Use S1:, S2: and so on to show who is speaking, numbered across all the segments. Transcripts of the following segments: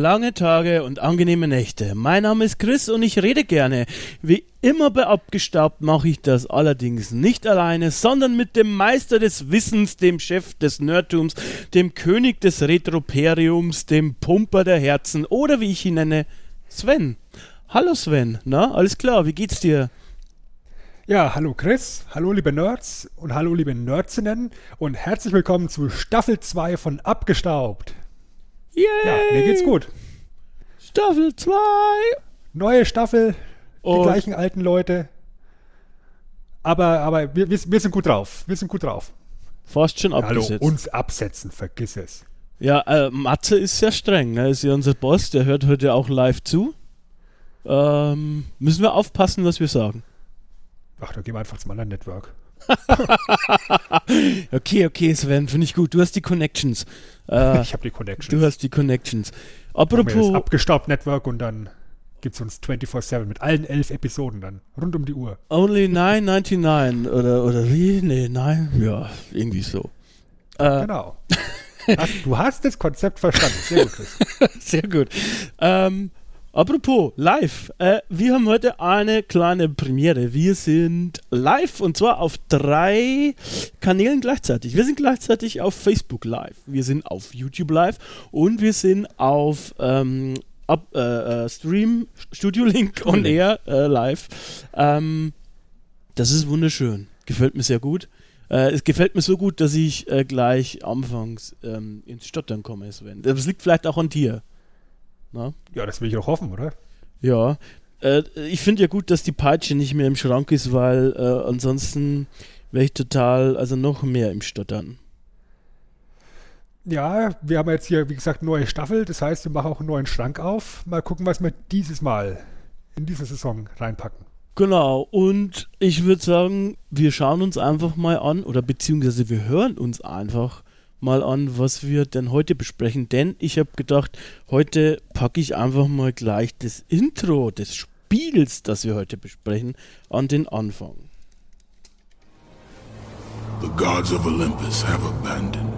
S1: Lange Tage und angenehme Nächte. Mein Name ist Chris und ich rede gerne. Wie immer bei Abgestaubt mache ich das allerdings nicht alleine, sondern mit dem Meister des Wissens, dem Chef des Nerdtums, dem König des Retroperiums, dem Pumper der Herzen oder wie ich ihn nenne, Sven. Hallo Sven, na, alles klar, wie geht's dir?
S2: Ja, hallo Chris, hallo liebe Nerds und hallo liebe Nerdsinnen und herzlich willkommen zu Staffel 2 von Abgestaubt.
S1: Yay!
S2: Ja, mir geht's gut.
S1: Staffel 2!
S2: Neue Staffel, die
S1: Und-
S2: gleichen alten Leute. Aber, aber wir, wir, wir sind gut drauf. Wir sind gut drauf.
S1: Fast schon
S2: Hallo,
S1: abgesetzt.
S2: uns absetzen, vergiss es.
S1: Ja, äh, Matze ist sehr streng, ne? Ist ja unser Boss, der hört heute auch live zu. Ähm, müssen wir aufpassen, was wir sagen.
S2: Ach, dann gehen wir einfach zum anderen Network.
S1: Okay, okay, Sven, finde ich gut. Du hast die Connections. Äh,
S2: ich habe die Connection.
S1: du hast die Connections. Apropos,
S2: abgestaubt Network und dann gibt's uns 24-7 mit allen elf Episoden dann. Rund um die Uhr.
S1: Only 9,99 oder, oder wie? Nee, nein, ja, irgendwie so. Äh,
S2: Genau. Hast, du hast das Konzept verstanden. Sehr gut, Chris.
S1: Sehr gut. Ähm, apropos, live. Äh, wir haben heute eine kleine Premiere. Wir sind live und zwar auf drei Kanälen gleichzeitig. Wir sind gleichzeitig auf Facebook live, wir sind auf YouTube live und wir sind auf ähm, Up, äh, äh, Stream, Studio Link on
S2: Link.
S1: Air äh, live. Ähm, das ist wunderschön. Gefällt mir sehr gut. Äh, es gefällt mir so gut, dass ich äh, gleich anfangs ähm, ins Stottern komme, Sven. Das liegt vielleicht auch an dir. Na?
S2: Ja, das will ich auch hoffen, oder?
S1: Ja. Äh, ich finde ja gut, dass die Peitsche nicht mehr im Schrank ist, weil äh, ansonsten wäre ich total, also noch mehr im Stottern.
S2: Ja, wir haben jetzt hier, wie gesagt, neue Staffel. Das heißt, wir machen auch einen neuen Schrank auf. Mal gucken, was wir dieses Mal in diese Saison reinpacken.
S1: Genau, und ich würde sagen, wir schauen uns einfach mal an, oder beziehungsweise wir hören uns einfach mal an, was wir denn heute besprechen. Denn ich habe gedacht, heute packe ich einfach mal gleich das Intro des Spiels, das wir heute besprechen, an den Anfang.
S3: The gods of Olympus have abandoned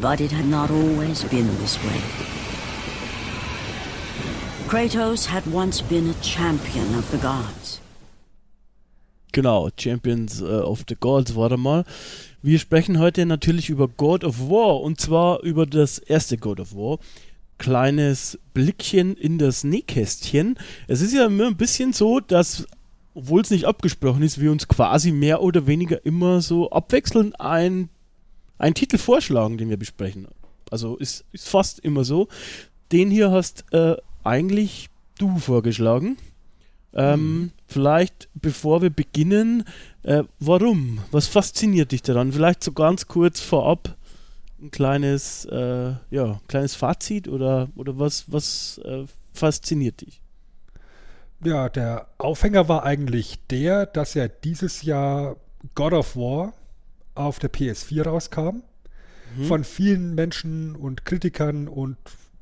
S4: But it had not always been this way. Kratos had once been a champion of the gods.
S1: Genau, Champions äh, of the Gods, warte mal. Wir sprechen heute natürlich über God of War und zwar über das erste God of War. Kleines Blickchen in das Nähkästchen. Es ist ja immer ein bisschen so, dass, obwohl es nicht abgesprochen ist, wir uns quasi mehr oder weniger immer so abwechselnd ein, einen Titel vorschlagen, den wir besprechen. Also ist, ist fast immer so. Den hier hast äh, eigentlich du vorgeschlagen. Ähm, Vielleicht, bevor wir beginnen, äh, warum? Was fasziniert dich daran? Vielleicht so ganz kurz vorab ein kleines, äh, ja, kleines Fazit oder, oder was, was äh, fasziniert dich?
S2: Ja, der Aufhänger war eigentlich der, dass ja dieses Jahr God of War auf der PS4 rauskam. Von vielen Menschen und Kritikern und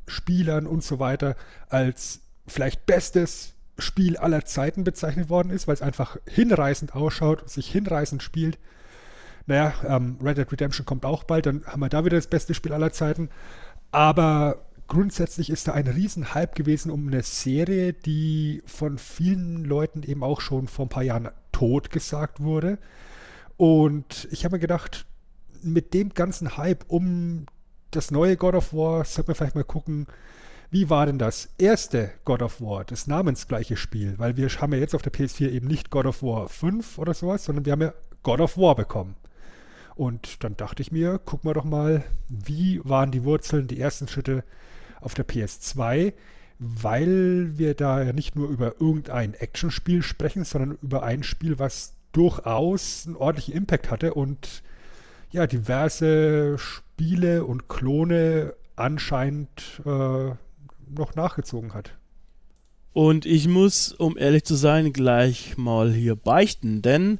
S2: Spielern und so weiter als vielleicht bestes Spiel aller Zeiten bezeichnet worden ist, weil es einfach hinreißend ausschaut, sich hinreißend spielt. naja, ähm, Red Dead Redemption kommt auch bald, dann haben wir da wieder das beste Spiel aller Zeiten. Aber grundsätzlich ist da ein Riesenhype gewesen um eine Serie, die von vielen Leuten eben auch schon vor ein paar Jahren tot gesagt wurde. Und ich habe mir gedacht, mit dem ganzen Hype um das neue God of War, sollte man vielleicht mal gucken, wie war denn das erste God of War, das namensgleiche Spiel? Weil wir haben ja jetzt auf der PS4 eben nicht God of War 5 oder sowas, sondern wir haben ja God of War bekommen. Und dann dachte ich mir, gucken wir doch mal, wie waren die Wurzeln, die ersten Schritte auf der PS2, weil wir da ja nicht nur über irgendein Actionspiel sprechen, sondern über ein Spiel, was durchaus einen ordentlichen Impact hatte und ja, diverse Spiele und Klone anscheinend äh, noch nachgezogen hat.
S1: Und ich muss, um ehrlich zu sein, gleich mal hier beichten, denn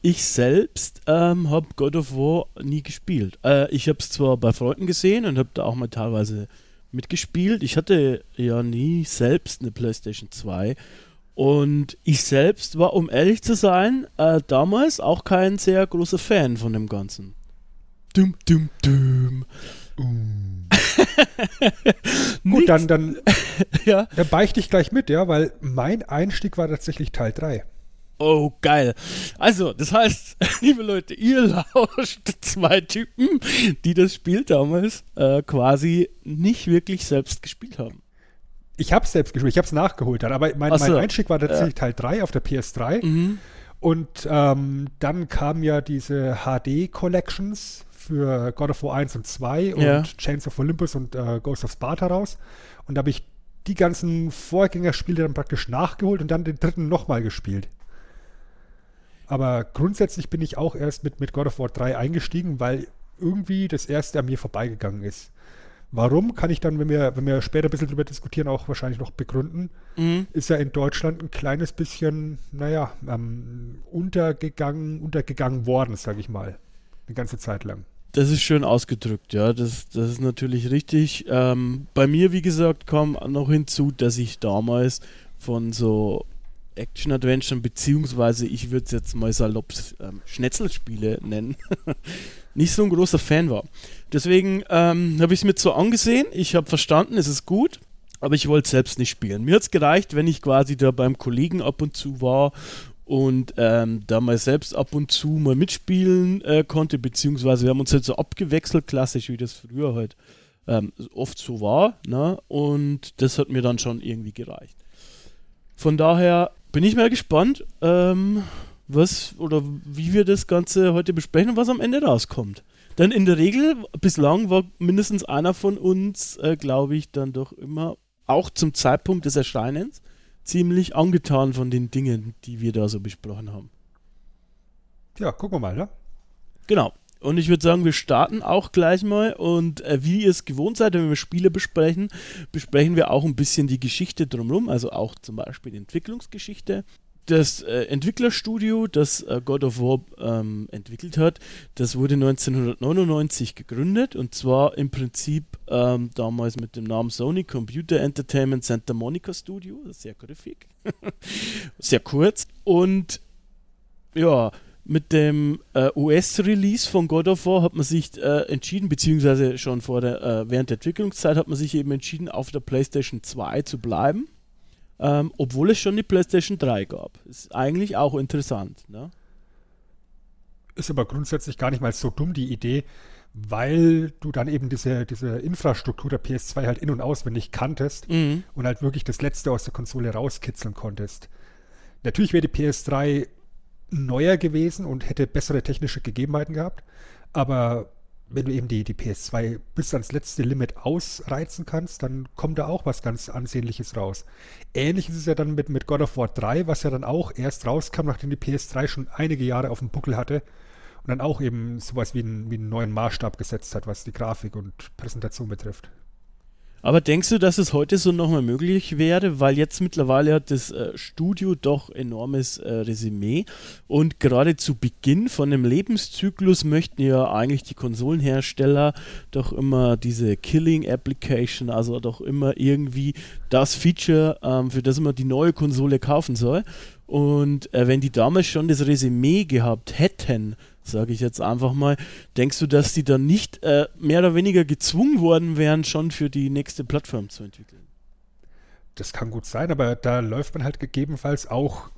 S1: ich selbst ähm, habe God of War nie gespielt. Äh, ich habe es zwar bei Freunden gesehen und habe da auch mal teilweise mitgespielt. Ich hatte ja nie selbst eine PlayStation 2. Und ich selbst war, um ehrlich zu sein, äh, damals auch kein sehr großer Fan von dem Ganzen. Dum, dum, dum.
S2: Gut, dann, dann,
S1: ja.
S2: dann beichte ich gleich mit, ja, weil mein Einstieg war tatsächlich Teil 3.
S1: Oh, geil. Also, das heißt, liebe Leute, ihr lauscht zwei Typen, die das Spiel damals äh, quasi nicht wirklich selbst gespielt haben.
S2: Ich habe es selbst gespielt, ich habe es nachgeholt dann, aber mein,
S1: so.
S2: mein Einstieg war tatsächlich Teil 3 auf der PS3.
S1: Mhm.
S2: Und ähm, dann kamen ja diese HD-Collections für God of War 1 und 2 und
S1: Ja.
S2: Chains of Olympus und äh, Ghost of Sparta raus. Und da habe ich die ganzen Vorgängerspiele dann praktisch nachgeholt und dann den dritten nochmal gespielt. Aber grundsätzlich bin ich auch erst mit, mit God of War 3 eingestiegen, weil irgendwie das erste an mir vorbeigegangen ist. Warum, kann ich dann, wenn wir, wenn wir später ein bisschen drüber diskutieren, auch wahrscheinlich noch begründen.
S1: Mhm.
S2: Ist ja in Deutschland ein kleines bisschen, naja, ähm, untergegangen, untergegangen worden, sage ich mal. Eine ganze Zeit lang.
S1: Das ist schön ausgedrückt, ja. Das, das ist natürlich richtig. Ähm, bei mir, wie gesagt, kam noch hinzu, dass ich damals von so Action-Adventuren, beziehungsweise ich würde es jetzt mal salopp ähm, Schnetzelspiele nennen, nicht so ein großer Fan war. Deswegen ähm, habe ich es mir zwar angesehen, ich habe verstanden, es ist gut, aber ich wollte selbst nicht spielen. Mir hat es gereicht, wenn ich quasi da beim Kollegen ab und zu war und ähm, da mal selbst ab und zu mal mitspielen äh, konnte, beziehungsweise wir haben uns halt so abgewechselt, klassisch wie das früher halt ähm, oft so war, ne? und das hat mir dann schon irgendwie gereicht. Von daher bin ich mal gespannt, ähm, was oder wie wir das Ganze heute besprechen und was am Ende rauskommt. Denn in der Regel, bislang war mindestens einer von uns, äh, glaube ich, dann doch immer, auch zum Zeitpunkt des Erscheinens, ziemlich angetan von den Dingen, die wir da so besprochen haben.
S2: Ja, gucken wir mal, ne?
S1: Genau. Und ich würde sagen, wir starten auch gleich mal. Und äh, wie ihr es gewohnt seid, wenn wir Spiele besprechen, besprechen wir auch ein bisschen die Geschichte drumherum, also auch zum Beispiel die Entwicklungsgeschichte. Das äh, Entwicklerstudio, das äh, God of War ähm, entwickelt hat, das wurde 1999 gegründet und zwar im Prinzip ähm, damals mit dem Namen Sony Computer Entertainment Santa Monica Studio, sehr griffig, sehr kurz. Und ja, mit dem äh, US-Release von God of War hat man sich äh, entschieden, beziehungsweise schon vor der, äh, während der Entwicklungszeit hat man sich eben entschieden, auf der PlayStation 2 zu bleiben, ähm, obwohl es schon die PlayStation 3 gab. Ist eigentlich auch interessant. Ne?
S2: Ist aber grundsätzlich gar nicht mal so dumm, die Idee, weil du dann eben diese, diese Infrastruktur der PS2 halt in- und auswendig kanntest
S1: Mhm.
S2: und halt wirklich das Letzte aus der Konsole rauskitzeln konntest. Natürlich wäre die PS3 neuer gewesen und hätte bessere technische Gegebenheiten gehabt, aber wenn du eben die, die PS2 bis ans letzte Limit ausreizen kannst, dann kommt da auch was ganz Ansehnliches raus. Ähnlich ist es ja dann mit, mit God of War 3, was ja dann auch erst rauskam, nachdem die PS3 schon einige Jahre auf dem Buckel hatte und dann auch eben sowas wie, ein, wie einen neuen Maßstab gesetzt hat, was die Grafik und Präsentation betrifft.
S1: Aber denkst du, dass es heute so nochmal möglich wäre? Weil jetzt mittlerweile hat das äh, Studio doch enormes äh, Resümee und gerade zu Beginn von dem Lebenszyklus möchten ja eigentlich die Konsolenhersteller doch immer diese Killing Application, also doch immer irgendwie das Feature, ähm, für das man die neue Konsole kaufen soll. Und äh, wenn die damals schon das Resümee gehabt hätten, sage ich jetzt einfach mal. Denkst du, dass die dann nicht äh, mehr oder weniger gezwungen worden wären, schon für die nächste Plattform zu entwickeln?
S2: Das kann gut sein, aber da läuft man halt gegebenenfalls auch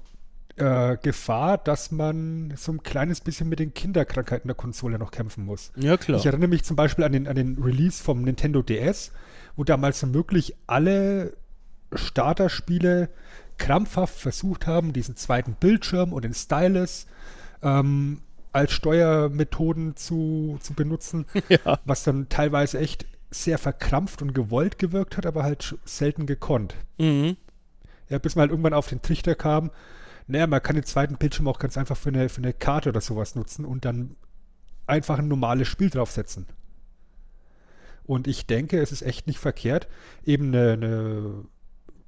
S2: äh, Gefahr, dass man so ein kleines bisschen mit den Kinderkrankheiten der Konsole noch kämpfen muss.
S1: Ja, klar.
S2: Ich erinnere mich zum Beispiel an den, an den Release vom Nintendo DS, wo damals wirklich alle Starterspiele krampfhaft versucht haben, diesen zweiten Bildschirm und den Stylus ähm, als Steuermethoden zu, zu benutzen,
S1: Ja.
S2: was dann teilweise echt sehr verkrampft und gewollt gewirkt hat, aber halt selten gekonnt.
S1: Mhm.
S2: Ja, bis man halt irgendwann auf den Trichter kam, naja, man kann den zweiten Bildschirm auch ganz einfach für eine, für eine Karte oder sowas nutzen und dann einfach ein normales Spiel draufsetzen. Und ich denke, es ist echt nicht verkehrt, eben eine, eine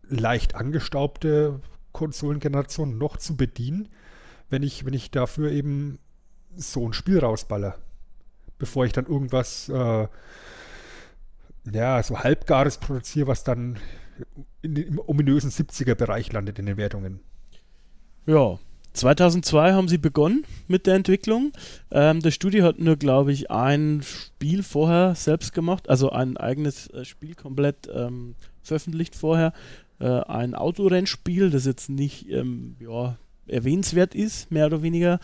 S2: leicht angestaubte Konsolengeneration noch zu bedienen, wenn ich, wenn ich dafür eben so ein Spiel rausballer. Bevor ich dann irgendwas, äh, ja, so halbgares produziere, was dann in, im ominösen 70er-Bereich landet in den Wertungen.
S1: Ja, 2002 haben sie begonnen mit der Entwicklung. Ähm, das Studio hat nur, glaube ich, ein Spiel vorher selbst gemacht, also ein eigenes äh, Spiel komplett ähm, veröffentlicht vorher. Äh, ein Autorennspiel, das jetzt nicht ähm, ja, erwähnenswert ist, mehr oder weniger.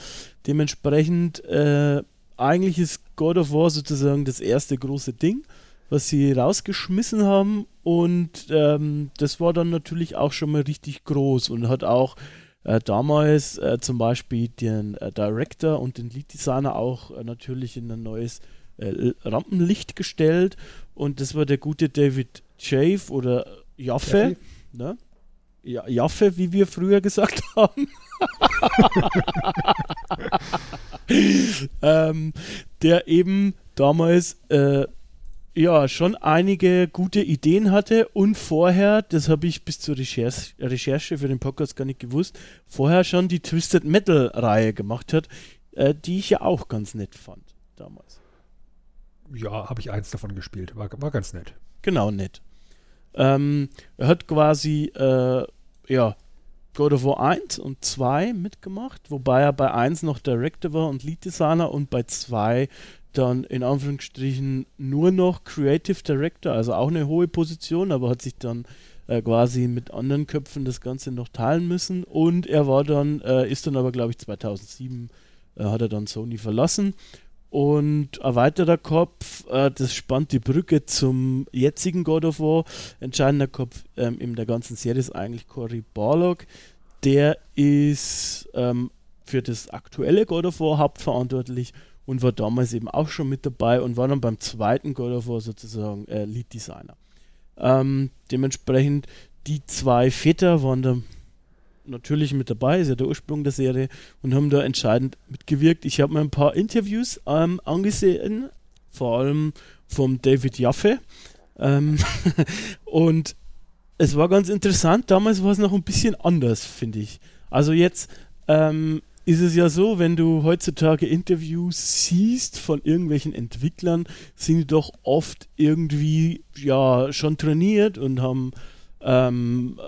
S1: Dementsprechend, äh, eigentlich ist God of War sozusagen das erste große Ding, was sie rausgeschmissen haben. Und ähm, das war dann natürlich auch schon mal richtig groß und hat auch äh, damals äh, zum Beispiel den äh, Director und den Lead Designer auch äh, natürlich in ein neues äh, Rampenlicht gestellt. Und das war der gute David Jaffe oder Jaffe,
S2: Jaffe.
S1: ne? Ja, Jaffe, wie wir früher gesagt haben. ähm, der eben damals äh, ja schon einige gute Ideen hatte und vorher, das habe ich bis zur Recherche, Recherche für den Podcast gar nicht gewusst, vorher schon die Twisted Metal Reihe gemacht hat, äh, die ich ja auch ganz nett fand damals.
S2: Ja, habe ich eins davon gespielt. War, war ganz nett.
S1: Genau, nett. Ähm, er hat quasi, äh, ja, God of War 1 und 2 mitgemacht, wobei er bei 1 noch Director war und Lead Designer und bei 2 dann in Anführungsstrichen nur noch Creative Director, also auch eine hohe Position, aber hat sich dann äh, quasi mit anderen Köpfen das Ganze noch teilen müssen. Und er war dann, äh, ist dann aber glaube ich 2007 äh, hat er dann Sony verlassen und ein weiterer Kopf, äh, das spannt die Brücke zum jetzigen God of War. Entscheidender Kopf ähm, in der ganzen Serie ist eigentlich Cory Barlog. Der ist ähm, für das aktuelle God of War hauptverantwortlich und war damals eben auch schon mit dabei und war dann beim zweiten God of War sozusagen äh, Lead Designer. Ähm, dementsprechend die zwei Väter waren da natürlich mit dabei, ist ja der Ursprung der Serie und haben da entscheidend mitgewirkt. Ich habe mir ein paar Interviews ähm, angesehen, vor allem vom David Jaffe. Ähm, und es war ganz interessant, damals war es noch ein bisschen anders, finde ich. Also jetzt ähm, ist es ja so, wenn du heutzutage Interviews siehst von irgendwelchen Entwicklern, sind die doch oft irgendwie ja schon trainiert und haben ähm,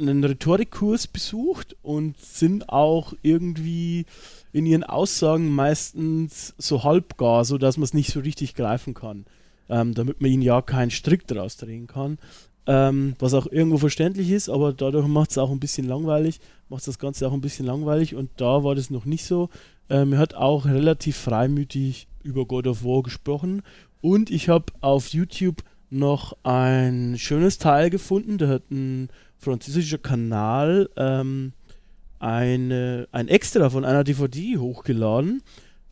S1: einen Rhetorikkurs besucht und sind auch irgendwie in ihren Aussagen meistens so halbgar, so dass man es nicht so richtig greifen kann, ähm, damit man ihnen ja keinen Strick daraus drehen kann. Ähm, was auch irgendwo verständlich ist, aber dadurch macht es auch ein bisschen langweilig, macht das Ganze auch ein bisschen langweilig und da war das noch nicht so. Ähm, er hat auch relativ freimütig über God of War gesprochen und ich habe auf YouTube noch ein schönes Teil gefunden, da hat ein französischer Kanal ähm, eine, ein Extra von einer DVD hochgeladen.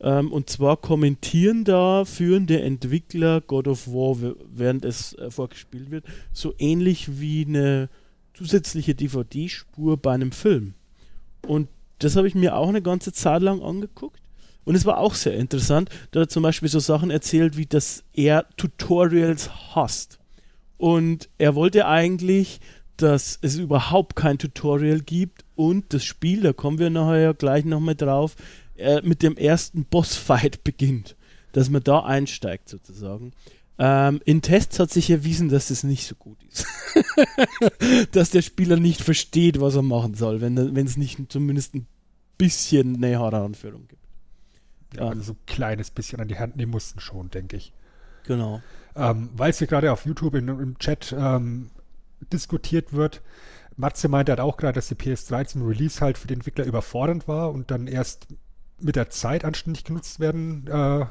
S1: Ähm, und zwar kommentieren da führende Entwickler God of War, während es äh, vorgespielt wird, so ähnlich wie eine zusätzliche DVD-Spur bei einem Film. Und das habe ich mir auch eine ganze Zeit lang angeguckt. Und es war auch sehr interessant. Da er zum Beispiel so Sachen erzählt, wie dass er Tutorials hasst. Und er wollte eigentlich, dass es überhaupt kein Tutorial gibt und das Spiel, da kommen wir nachher gleich nochmal drauf, äh, mit dem ersten Bossfight beginnt. Dass man da einsteigt sozusagen. Ähm, in Tests hat sich erwiesen, dass das nicht so gut ist. dass der Spieler nicht versteht, was er machen soll, wenn wenn es nicht zumindest ein bisschen eine Heranführung gibt.
S2: Ja, also so ein kleines bisschen an die Hand nehmen mussten schon, denke ich.
S1: Genau.
S2: Ähm, Weil es hier gerade auf YouTube in, im Chat ähm, diskutiert wird. Matze meinte halt auch gerade, dass die PS3 zum Release halt für den Entwickler überfordernd war und dann erst mit der Zeit anständig genutzt werden äh,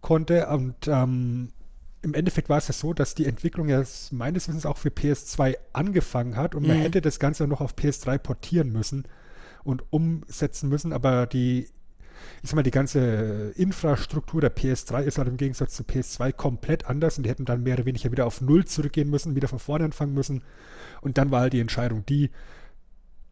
S2: konnte. Und ähm, im Endeffekt war es ja so, dass die Entwicklung ja meines Wissens auch für PS2 angefangen hat und man
S1: Mhm.
S2: hätte das Ganze noch auf PS3 portieren müssen und umsetzen müssen, aber die, ich sag mal, die ganze Infrastruktur der PS3 ist halt im Gegensatz zu PS2 komplett anders und die hätten dann mehr oder weniger wieder auf Null zurückgehen müssen, wieder von vorne anfangen müssen. Und dann war halt die Entscheidung die,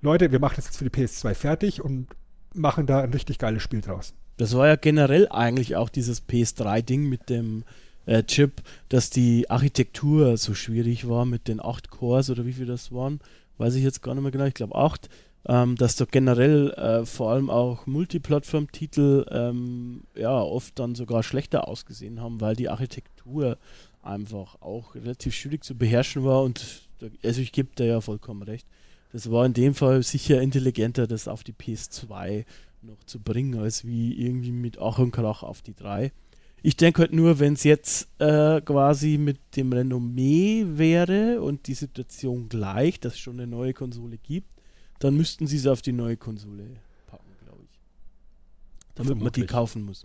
S2: Leute, wir machen das jetzt für die PS2 fertig und machen da ein richtig geiles Spiel draus.
S1: Das war ja generell eigentlich auch dieses PS3-Ding mit dem äh, Chip, dass die Architektur so schwierig war mit den 8 Cores oder wie viel das waren, weiß ich jetzt gar nicht mehr genau, ich glaube 8, ähm, dass da generell äh, vor allem auch Multiplattform-Titel ähm, ja oft dann sogar schlechter ausgesehen haben, weil die Architektur einfach auch relativ schwierig zu beherrschen war und da- also ich gebe dir ja vollkommen recht. Das war in dem Fall sicher intelligenter, das auf die PS2 noch zu bringen, als wie irgendwie mit Ach und Krach auf die 3. Ich denke halt nur, wenn es jetzt äh, quasi mit dem Renommee wäre und die Situation gleich, dass es schon eine neue Konsole gibt, dann müssten sie es auf die neue Konsole packen, glaube ich. Damit man die
S2: Vermutlich.
S1: kaufen muss.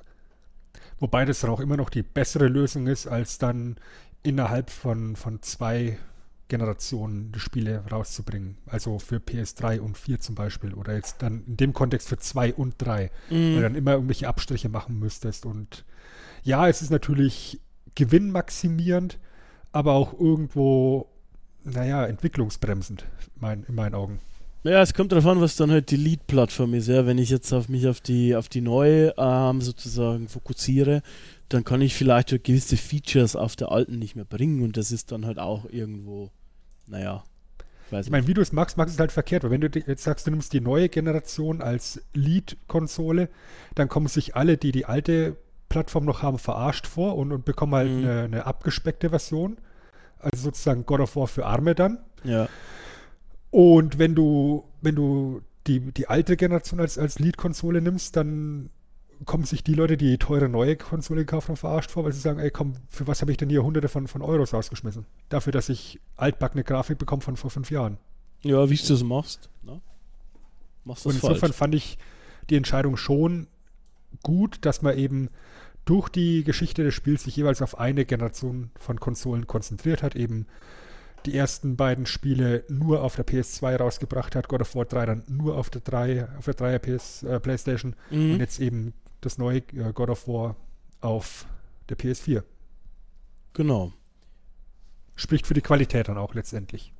S2: Wobei das dann auch immer noch die bessere Lösung ist, als dann innerhalb von, von zwei Generationen die Spiele rauszubringen. Also für PS3 und 4 zum Beispiel. Oder jetzt dann in dem Kontext für 2 und 3. Weil du dann immer irgendwelche Abstriche machen müsstest. Und ja, es ist natürlich gewinnmaximierend, aber auch irgendwo, naja, entwicklungsbremsend, mein, in meinen Augen.
S1: Ja, es kommt darauf an, was dann halt die Lead-Plattform ist. Ja, wenn ich jetzt auf mich auf die auf die neue ähm, sozusagen fokussiere, dann kann ich vielleicht halt gewisse Features auf der alten nicht mehr bringen und das ist dann halt auch irgendwo, naja, ich weiß
S2: Ich meine, wie du es magst, magst du es halt verkehrt, weil wenn du jetzt sagst, du nimmst die neue Generation als Lead-Konsole, dann kommen sich alle, die die alte Plattform noch haben, verarscht vor und, und bekommen halt
S1: Mhm.
S2: eine, eine abgespeckte Version. Also sozusagen God of War für Arme dann.
S1: Ja,
S2: Und wenn du, wenn du die, die alte Generation als, als Lead-Konsole nimmst, dann kommen sich die Leute, die die teure neue Konsole gekauft haben, verarscht vor, weil sie sagen, ey komm, für was habe ich denn hier hunderte von, von Euros ausgeschmissen? Dafür, dass ich altbackene Grafik bekomme von vor fünf Jahren.
S1: ja wie du es machst, ne? Machst
S2: Und
S1: das
S2: insofern
S1: falsch.
S2: fand ich die Entscheidung schon gut, dass man eben durch die Geschichte des Spiels sich jeweils auf eine Generation von Konsolen konzentriert hat, eben die ersten beiden Spiele nur auf der PS2 rausgebracht hat, God of War 3 dann nur auf der 3, auf der 3er PS, äh, Playstation
S1: Mhm.
S2: und jetzt eben das neue äh, God of War auf der PS4.
S1: Genau.
S2: Spricht für die Qualität dann auch letztendlich.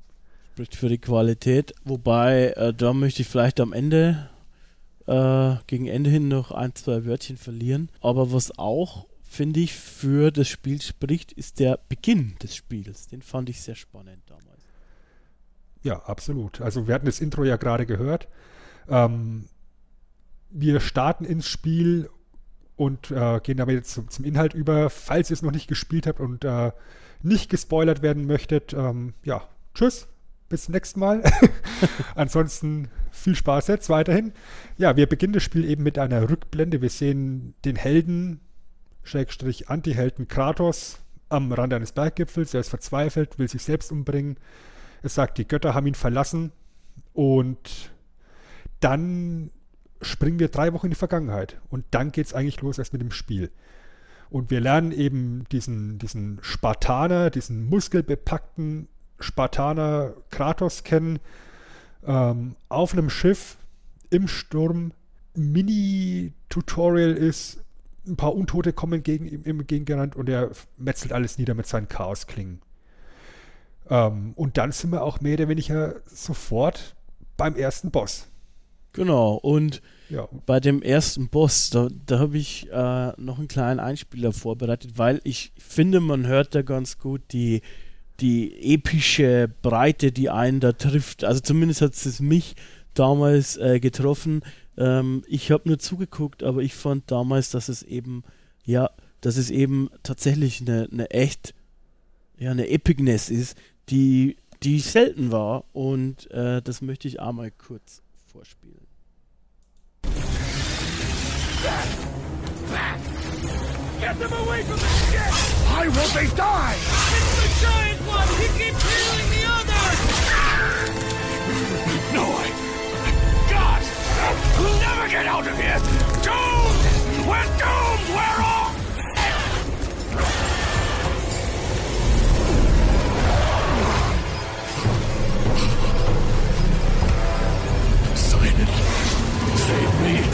S1: Spricht für die Qualität. Wobei, äh, da möchte ich vielleicht am Ende, äh, gegen Ende hin noch ein, zwei Wörtchen verlieren. Aber was auch, finde ich, für das Spiel spricht, ist der Beginn des Spiels. Den fand ich sehr spannend damals.
S2: Ja, absolut. Also wir hatten das Intro ja gerade gehört. Ähm, wir starten ins Spiel und äh, gehen aber jetzt zum, zum Inhalt über. Falls ihr es noch nicht gespielt habt und äh, nicht gespoilert werden möchtet, ähm, ja, tschüss, bis zum nächsten Mal. Ansonsten viel Spaß jetzt weiterhin. Ja, wir beginnen das Spiel eben mit einer Rückblende. Wir sehen den Helden, Schrägstrich Anti-Helden Kratos am Rand eines Berggipfels. Er ist verzweifelt, will sich selbst umbringen. Es sagt, die Götter haben ihn verlassen und dann springen wir drei Wochen in die Vergangenheit und dann geht es eigentlich los erst mit dem Spiel. Und wir lernen eben diesen, diesen Spartaner, diesen muskelbepackten Spartaner Kratos kennen, ähm, auf einem Schiff im Sturm. Mini-Tutorial ist, ein paar Untote kommen gegen ihm ihm entgegengerannt und er metzelt alles nieder mit seinen Chaosklingen. Ähm, und dann sind wir auch mehr oder weniger sofort beim ersten Boss.
S1: Genau, und
S2: Ja,
S1: bei dem ersten Boss, da, da habe ich äh, noch einen kleinen Einspieler vorbereitet, weil ich finde, man hört da ganz gut die, die epische Breite, die einen da trifft. Also zumindest hat es mich damals äh, getroffen. Ähm, ich habe nur zugeguckt, aber ich fand damals, dass es eben, ja, dass es eben tatsächlich eine, eine echt, ja, eine Epicness ist, die, die selten war. Und äh, das möchte ich einmal kurz vorspielen.
S5: Get them away from the ship!
S3: Why won't they die?
S5: It's the giant one! He keeps healing the others!
S3: No, I. We'll never get out of here! Doomed! We're doomed! We're all. Silent! Save me!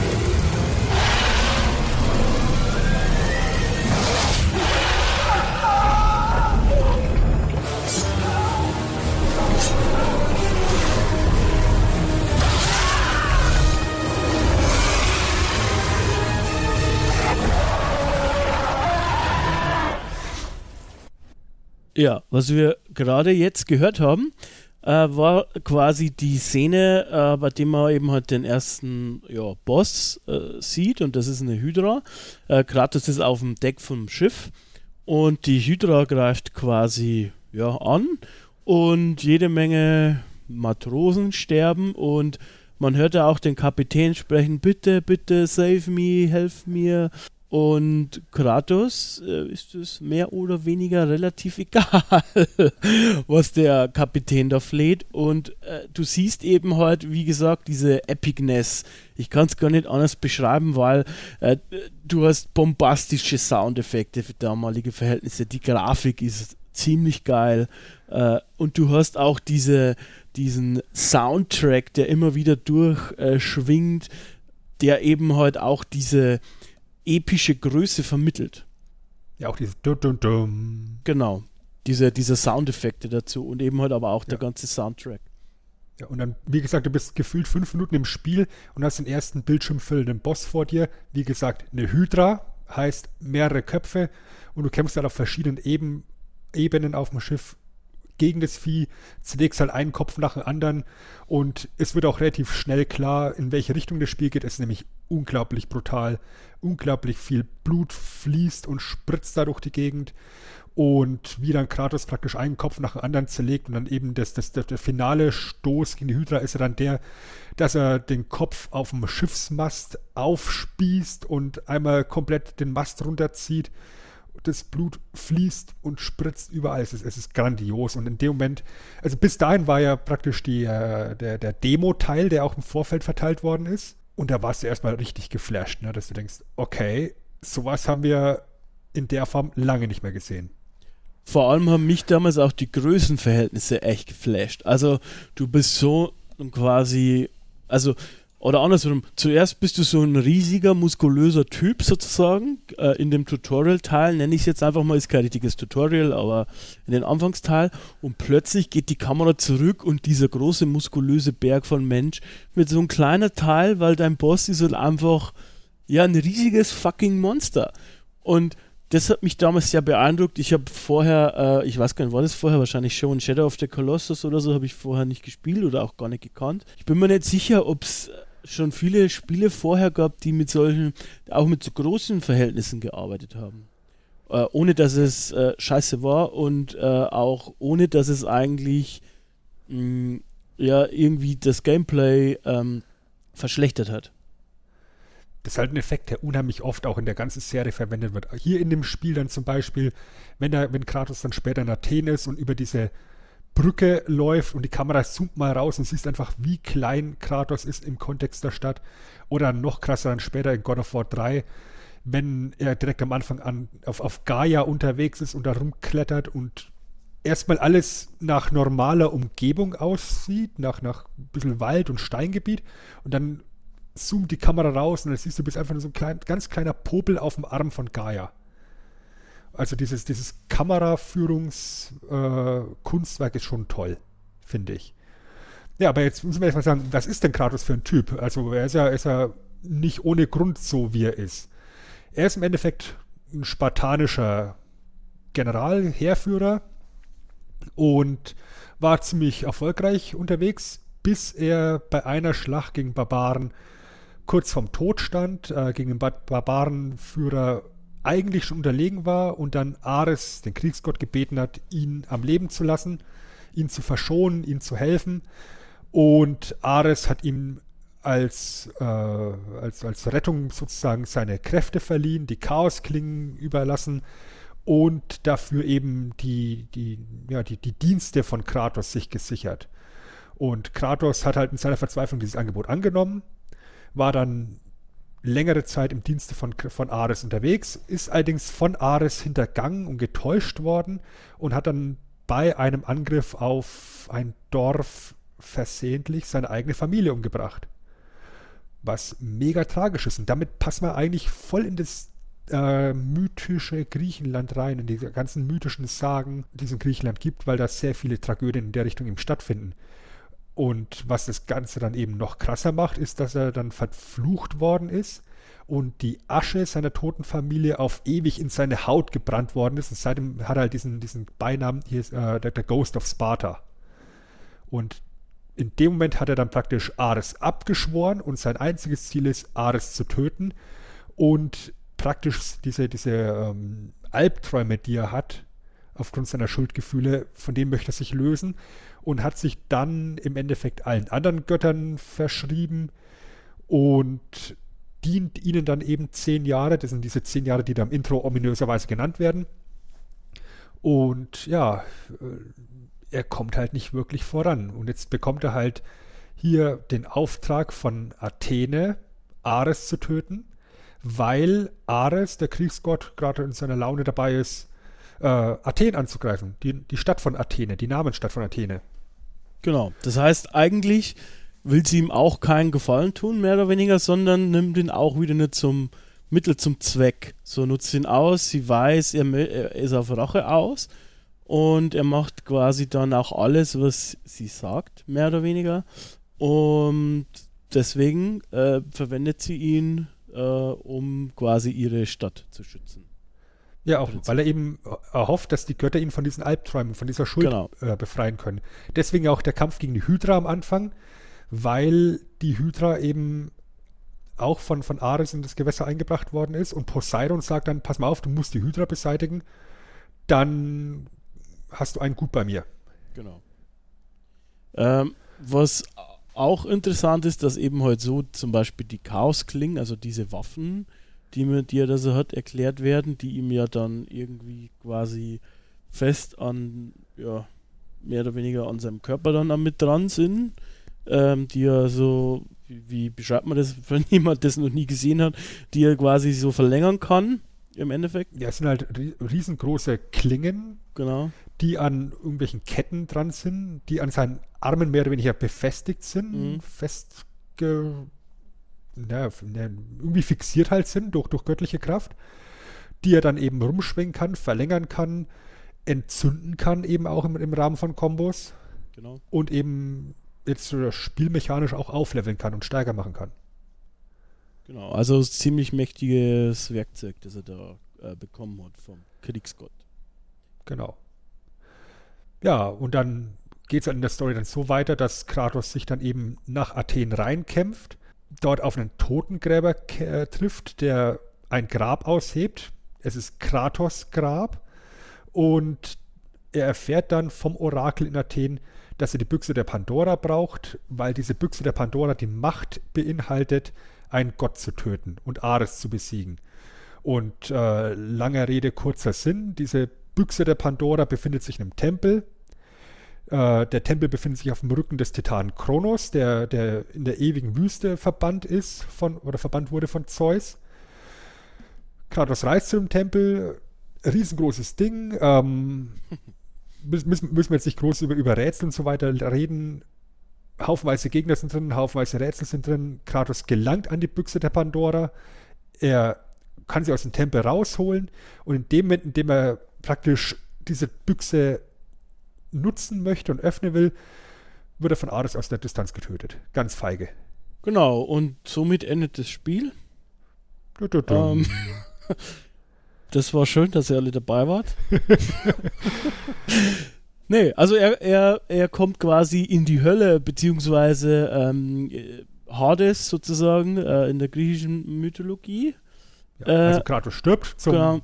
S1: Ja, was wir gerade jetzt gehört haben, äh, war quasi die Szene, äh, bei dem man eben halt den ersten ja, Boss äh, sieht und das ist eine Hydra. Äh, Kratos ist auf dem Deck vom Schiff und die Hydra greift quasi ja, an und jede Menge Matrosen sterben und man hört ja auch den Kapitän sprechen, bitte, bitte, save me, helf mir. Und Kratos äh, ist es mehr oder weniger relativ egal, was der Kapitän da fleht. Und äh, du siehst eben halt, wie gesagt, diese Epicness. Ich kann es gar nicht anders beschreiben, weil äh, du hast bombastische Soundeffekte für damalige Verhältnisse. Die Grafik ist ziemlich geil. Äh, und du hast auch diese, diesen Soundtrack, der immer wieder durchschwingt, der eben halt auch diese epische Größe vermittelt.
S2: Ja, auch dieses Dum Dum Dum.
S1: Genau. Diese, diese Soundeffekte dazu und eben halt aber auch der
S2: Ja.
S1: ganze Soundtrack.
S2: Ja, und dann, wie gesagt, du bist gefühlt fünf Minuten im Spiel und hast den ersten bildschirmfüllenden Boss vor dir. Wie gesagt, eine Hydra heißt mehrere Köpfe und du kämpfst dann auf verschiedenen Eben, Ebenen auf dem Schiff gegen das Vieh, zerlegst halt einen Kopf nach dem anderen und es wird auch relativ schnell klar, in welche Richtung das Spiel geht. Es ist nämlich unglaublich brutal, unglaublich viel Blut fließt und spritzt da durch die Gegend und wie dann Kratos praktisch einen Kopf nach dem anderen zerlegt und dann eben das, das, der, der finale Stoß gegen die Hydra ist dann der, dass er den Kopf auf dem Schiffsmast aufspießt und einmal komplett den Mast runterzieht. Das Blut fließt und spritzt überall. Es ist, es ist grandios. Und in dem Moment, also bis dahin war ja praktisch die, äh, der, der Demo-Teil, der auch im Vorfeld verteilt worden ist. Und da warst du erstmal richtig geflasht, ne? dass du denkst, okay, sowas haben wir in der Form lange nicht mehr gesehen.
S1: Vor allem haben mich damals auch die Größenverhältnisse echt geflasht. Also du bist so quasi, also oder andersrum, zuerst bist du so ein riesiger, muskulöser Typ sozusagen. Äh, in dem Tutorial-Teil nenne ich es jetzt einfach mal, ist kein richtiges Tutorial, aber in den Anfangsteil. Und plötzlich geht die Kamera zurück und dieser große, muskulöse Berg von Mensch wird so ein kleiner Teil, weil dein Boss ist halt einfach, ja, ein riesiges fucking Monster. Und das hat mich damals sehr beeindruckt. Ich habe vorher, äh, ich weiß gar nicht, war das vorher wahrscheinlich schon Shadow of the Colossus oder so, habe ich vorher nicht gespielt oder auch gar nicht gekannt. Ich bin mir nicht sicher, ob es schon viele Spiele vorher gab, die mit solchen, auch mit so großen Verhältnissen gearbeitet haben. Äh, ohne dass es äh, scheiße war und äh, auch ohne dass es eigentlich mh, ja irgendwie das Gameplay ähm, verschlechtert hat.
S2: Das ist halt ein Effekt, der unheimlich oft auch in der ganzen Serie verwendet wird. Hier in dem Spiel dann zum Beispiel, wenn, er, wenn Kratos dann später in Athen ist und über diese Brücke läuft und die Kamera zoomt mal raus und siehst einfach, wie klein Kratos ist im Kontext der Stadt. Oder noch krasser dann später in God of War 3, wenn er direkt am Anfang an auf, auf Gaia unterwegs ist und da rumklettert und erstmal alles nach normaler Umgebung aussieht, nach, nach ein bisschen Wald und Steingebiet und dann zoomt die Kamera raus und dann siehst du, bist einfach nur so ein klein, ganz kleiner Popel auf dem Arm von Gaia. Also dieses, dieses Kameraführungskunstwerk ist schon toll, finde ich. Ja, aber jetzt müssen wir erstmal sagen, was ist denn Kratos für ein Typ? Also er ist ja, ist ja nicht ohne Grund so, wie er ist. Er ist im Endeffekt ein spartanischer General, Heerführer und war ziemlich erfolgreich unterwegs, bis er bei einer Schlacht gegen Barbaren kurz vorm Tod stand, äh, gegen den Bar Barbarenführer eigentlich schon unterlegen war und dann Ares, den Kriegsgott, gebeten hat, ihn am Leben zu lassen, ihn zu verschonen, ihm zu helfen. Und Ares hat ihm als, äh, als, als Rettung sozusagen seine Kräfte verliehen, die Chaosklingen überlassen und dafür eben die, die, ja, die, die Dienste von Kratos sich gesichert. Und Kratos hat halt in seiner Verzweiflung dieses Angebot angenommen, war dann längere Zeit im Dienste von, von Ares unterwegs, ist allerdings von Ares hintergangen und getäuscht worden und hat dann bei einem Angriff auf ein Dorf versehentlich seine eigene Familie umgebracht. Was mega tragisch ist. Und damit passt man eigentlich voll in das äh, mythische Griechenland rein, in die ganzen mythischen Sagen, die es in Griechenland gibt, weil da sehr viele Tragödien in der Richtung eben stattfinden. Und was das Ganze dann eben noch krasser macht, ist, dass er dann verflucht worden ist und die Asche seiner toten Familie auf ewig in seine Haut gebrannt worden ist. Und seitdem hat er halt diesen, diesen Beinamen, hier ist äh, der, der Ghost of Sparta. Und in dem Moment hat er dann praktisch Ares abgeschworen und sein einziges Ziel ist, Ares zu töten. Und praktisch diese, diese ähm, Albträume, die er hat, aufgrund seiner Schuldgefühle, von denen möchte er sich lösen und hat sich dann im Endeffekt allen anderen Göttern verschrieben und dient ihnen dann eben zehn Jahre. Das sind diese zehn Jahre, die da im Intro ominöserweise genannt werden. Und ja, äh, er kommt halt nicht wirklich voran. Und jetzt bekommt er halt hier den Auftrag von Athene, Ares zu töten, weil Ares, der Kriegsgott, gerade in seiner Laune dabei ist, äh, Athen anzugreifen. Die, die Stadt von Athene, die Namensstadt von Athene.
S1: Genau. Das heißt, eigentlich will sie ihm auch keinen Gefallen tun, mehr oder weniger, sondern nimmt ihn auch wieder nicht zum Mittel zum Zweck. So nutzt ihn aus, sie weiß, er, er ist auf Rache aus und er macht quasi dann auch alles, was sie sagt, mehr oder weniger. Und deswegen äh, verwendet sie ihn, äh, um quasi ihre Stadt zu schützen.
S2: Ja, auch weil er eben erhofft, dass die Götter ihn von diesen Albträumen, von dieser Schuld
S1: Genau.
S2: äh, befreien können. Deswegen auch der Kampf gegen die Hydra am Anfang, weil die Hydra eben auch von, von Ares in das Gewässer eingebracht worden ist und Poseidon sagt dann, pass mal auf, du musst die Hydra beseitigen, dann hast du einen Gut bei mir.
S1: Genau. Ähm, was auch interessant ist, dass eben halt so zum Beispiel die Chaosklingen, also diese Waffen, die, mir, die er da so hat, erklärt werden, die ihm ja dann irgendwie quasi fest an, ja, mehr oder weniger an seinem Körper dann mit dran sind, ähm, die er so, wie, wie beschreibt man das, wenn jemand das noch nie gesehen hat, die er quasi so verlängern kann, im Endeffekt.
S2: Ja, es sind halt ri- riesengroße Klingen,
S1: Genau.
S2: die an irgendwelchen Ketten dran sind, die an seinen Armen mehr oder weniger befestigt sind,
S1: Mhm.
S2: festge... Na, irgendwie fixiert halt sind durch, durch göttliche Kraft, die er dann eben rumschwingen kann, verlängern kann, entzünden kann, eben auch im, im Rahmen von Kombos
S1: Genau.
S2: und eben jetzt so spielmechanisch auch aufleveln kann und stärker machen kann.
S1: Genau, also ziemlich mächtiges Werkzeug, das er da äh, bekommen hat vom Kriegsgott.
S2: Genau. Ja, und dann geht es in der Story dann so weiter, dass Kratos sich dann eben nach Athen reinkämpft, dort auf einen Totengräber äh, trifft, der ein Grab aushebt. Es ist Kratos Grab und er erfährt dann vom Orakel in Athen, dass er die Büchse der Pandora braucht, weil diese Büchse der Pandora die Macht beinhaltet, einen Gott zu töten und Ares zu besiegen. Und äh, langer Rede, kurzer Sinn, diese Büchse der Pandora befindet sich in einem Tempel. Äh, der Tempel befindet sich auf dem Rücken des Titanen Kronos, der, der in der ewigen Wüste verbannt ist von, oder verbannt wurde von Zeus. Kratos reist zu dem Tempel, riesengroßes Ding. Ähm, müssen, müssen wir jetzt nicht groß über, über Rätsel und so weiter reden. Haufenweise Gegner sind drin, haufenweise Rätsel sind drin. Kratos gelangt an die Büchse der Pandora. Er kann sie aus dem Tempel rausholen und in dem Moment, in dem er praktisch diese Büchse nutzen möchte und öffnen will, wird er von Ares aus der Distanz getötet. Ganz feige.
S1: Genau, und somit endet das Spiel.
S2: Du, du, du.
S1: Ähm, das war schön, dass ihr alle dabei wart. nee, also er, er, er kommt quasi in die Hölle, beziehungsweise ähm, äh, Hades sozusagen äh, in der griechischen Mythologie.
S2: Ja,
S1: äh,
S2: also Kratos stirbt zum
S1: Genau,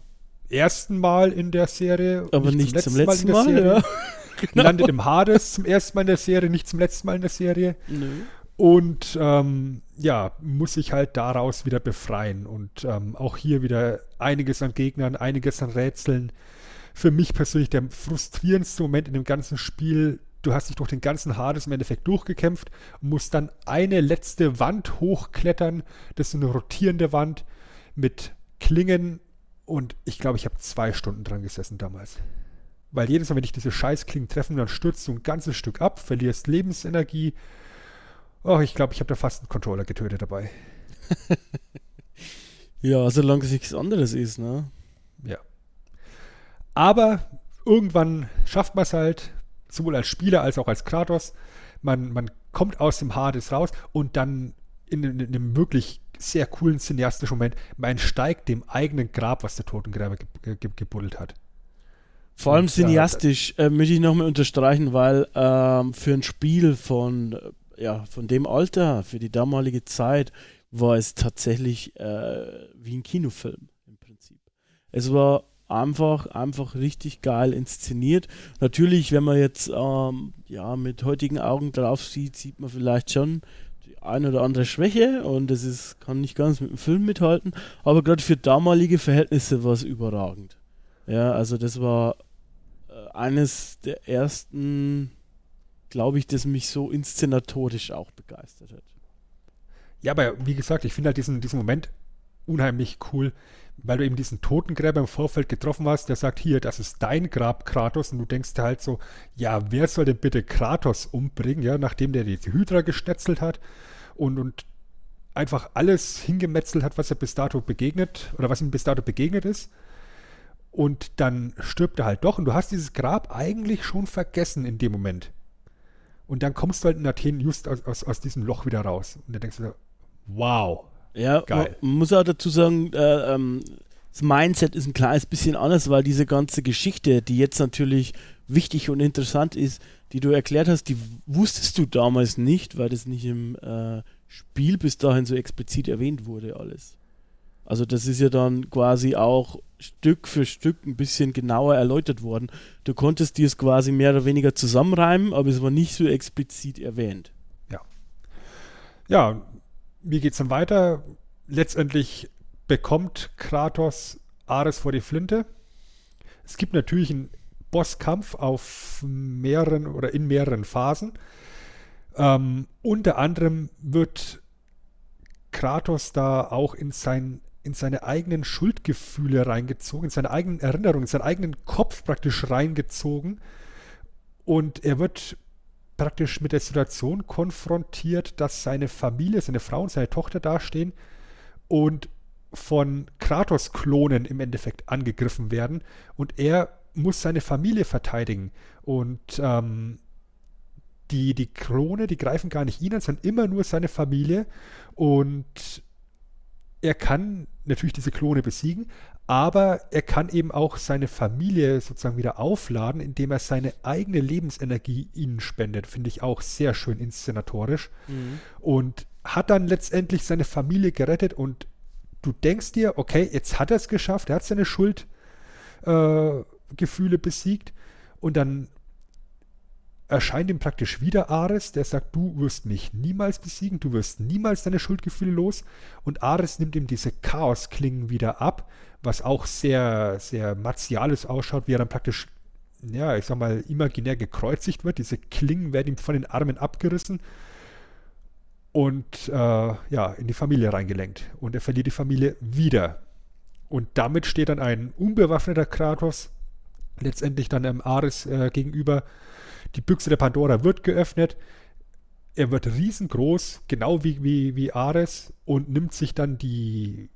S2: ersten Mal in der Serie.
S1: aber nicht zum letzten
S2: in
S1: Mal.
S2: der Serie.
S1: ja.
S2: Landet im Hades zum ersten Mal in der Serie, nicht zum letzten Mal in der Serie.
S1: Nö.
S2: Und ähm, ja, muss sich halt daraus wieder befreien. Und ähm, auch hier wieder einiges an Gegnern, einiges an Rätseln. Für mich persönlich der frustrierendste Moment in dem ganzen Spiel. Du hast dich durch den ganzen Hades im Endeffekt durchgekämpft und musst dann eine letzte Wand hochklettern. Das ist eine rotierende Wand mit Klingen. Und ich glaube, ich habe zwei Stunden dran gesessen damals. Weil jedes Mal, wenn ich diese Scheißklingen treffe, dann stürzt du ein ganzes Stück ab, verlierst Lebensenergie Oh, ich glaube, ich habe da fast einen Controller getötet dabei.
S1: ja, solange es nichts anderes ist, ne?
S2: Ja. Aber irgendwann schafft man es halt, sowohl als Spieler als auch als Kratos. Man, man kommt aus dem Hades raus und dann in, in, in einem wirklich sehr coolen cineastischen Moment, man steigt dem eigenen Grab, was der Totengräber ge ge gebuddelt hat.
S1: Vor allem cineastisch äh, möchte ich nochmal unterstreichen, weil ähm, für ein Spiel von ja, von dem Alter, für die damalige Zeit, war es tatsächlich äh, wie ein Kinofilm im Prinzip. Es war einfach, einfach richtig geil inszeniert. Natürlich, wenn man jetzt ähm, ja, mit heutigen Augen drauf sieht, sieht man vielleicht schon die ein oder andere Schwäche und es ist, kann nicht ganz mit dem Film mithalten, aber gerade für damalige Verhältnisse war es überragend. Ja, also das war äh, eines der ersten glaube ich, das mich so inszenatorisch auch begeistert hat.
S2: Ja, aber wie gesagt, ich finde halt diesen, diesen Moment unheimlich cool, weil du eben diesen Totengräber im Vorfeld getroffen hast, der sagt, hier, das ist dein Grab, Kratos, und du denkst halt so, ja, wer soll denn bitte Kratos umbringen, ja, nachdem der die Hydra geschnetzelt hat und, und einfach alles hingemetzelt hat, was er bis dato begegnet, oder was ihm bis dato begegnet ist. Und dann stirbt er halt doch und du hast dieses Grab eigentlich schon vergessen in dem Moment. Und dann kommst du halt in Athen just aus, aus, aus diesem Loch wieder raus. Und dann denkst du, wow.
S1: Ja, geil. man muss auch dazu sagen, äh, ähm, das Mindset ist ein kleines bisschen anders, weil diese ganze Geschichte, die jetzt natürlich wichtig und interessant ist, die du erklärt hast, die wusstest du damals nicht, weil das nicht im äh, Spiel bis dahin so explizit erwähnt wurde, alles. Also das ist ja dann quasi auch Stück für Stück ein bisschen genauer erläutert worden. Du konntest dir es quasi mehr oder weniger zusammenreimen, aber es war nicht so explizit erwähnt.
S2: Ja. Ja, wie geht's dann weiter? Letztendlich bekommt Kratos Ares vor die Flinte. Es gibt natürlich einen Bosskampf auf mehreren oder in mehreren Phasen. Ähm, unter anderem wird Kratos da auch in sein in seine eigenen Schuldgefühle reingezogen, in seine eigenen Erinnerungen, in seinen eigenen Kopf praktisch reingezogen. Und er wird praktisch mit der Situation konfrontiert, dass seine Familie, seine Frau und seine Tochter dastehen und von Kratos-Klonen im Endeffekt angegriffen werden. Und er muss seine Familie verteidigen. Und ähm, die, die Klone, die greifen gar nicht ihn an, sondern immer nur seine Familie. Und er kann natürlich diese Klone besiegen, aber er kann eben auch seine Familie sozusagen wieder aufladen, indem er seine eigene Lebensenergie ihnen spendet. Finde ich auch sehr schön inszenatorisch. Mhm. Und hat dann letztendlich seine Familie gerettet und du denkst dir, okay, jetzt hat er es geschafft, er hat seine Schuldgefühle äh, besiegt und dann erscheint ihm praktisch wieder Ares, der sagt, du wirst mich niemals besiegen, du wirst niemals deine Schuldgefühle los. Und Ares nimmt ihm diese Chaosklingen wieder ab, was auch sehr, sehr martialisch ausschaut, wie er dann praktisch, ja, ich sag mal, imaginär gekreuzigt wird. Diese Klingen werden ihm von den Armen abgerissen und äh, ja, in die Familie reingelenkt. Und er verliert die Familie wieder. Und damit steht dann ein unbewaffneter Kratos letztendlich dann einem Ares äh, gegenüber, die Büchse der Pandora wird geöffnet. Er wird riesengroß, genau wie, wie, wie Ares, und nimmt sich dann die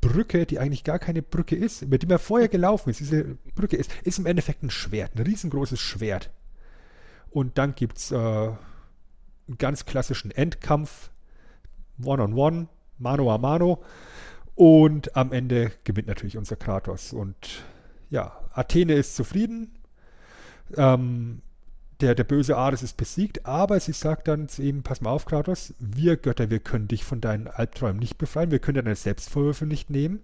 S2: Brücke, die eigentlich gar keine Brücke ist, über die man vorher gelaufen ist. Diese Brücke ist, ist im Endeffekt ein Schwert, ein riesengroßes Schwert. Und dann gibt es äh, einen ganz klassischen Endkampf, One-on-One, Mano a Mano. Und am Ende gewinnt natürlich unser Kratos. Und ja, Athene ist zufrieden. Ähm, der, der böse Ares ist besiegt, aber sie sagt dann zu ihm, pass mal auf, Kratos, wir Götter, wir können dich von deinen Albträumen nicht befreien, wir können deine Selbstvorwürfe nicht nehmen.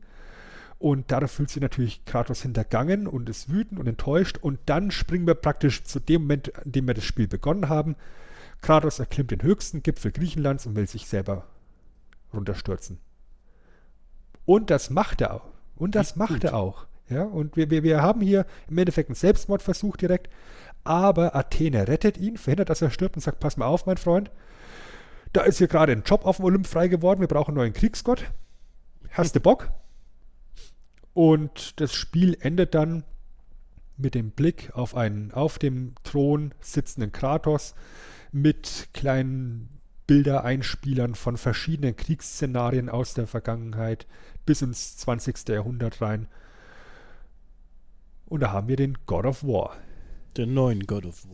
S2: Und darauf fühlt sich natürlich Kratos hintergangen und ist wütend und enttäuscht. Und dann springen wir praktisch zu dem Moment, an dem wir das Spiel begonnen haben. Kratos erklimmt den höchsten Gipfel Griechenlands und will sich selber runterstürzen. Und das macht er auch. Und das macht er auch. Ja, und wir, wir, wir haben hier im Endeffekt einen Selbstmordversuch direkt, aber Athene rettet ihn, verhindert, dass er stirbt und sagt, pass mal auf, mein Freund, da ist hier gerade ein Job auf dem Olymp frei geworden, wir brauchen einen neuen Kriegsgott. Hast du Bock? Und das Spiel endet dann mit dem Blick auf einen auf dem Thron sitzenden Kratos mit kleinen Bildereinspielern von verschiedenen Kriegsszenarien aus der Vergangenheit bis ins 20. Jahrhundert rein. Und da haben wir den God of War.
S1: Den neuen God of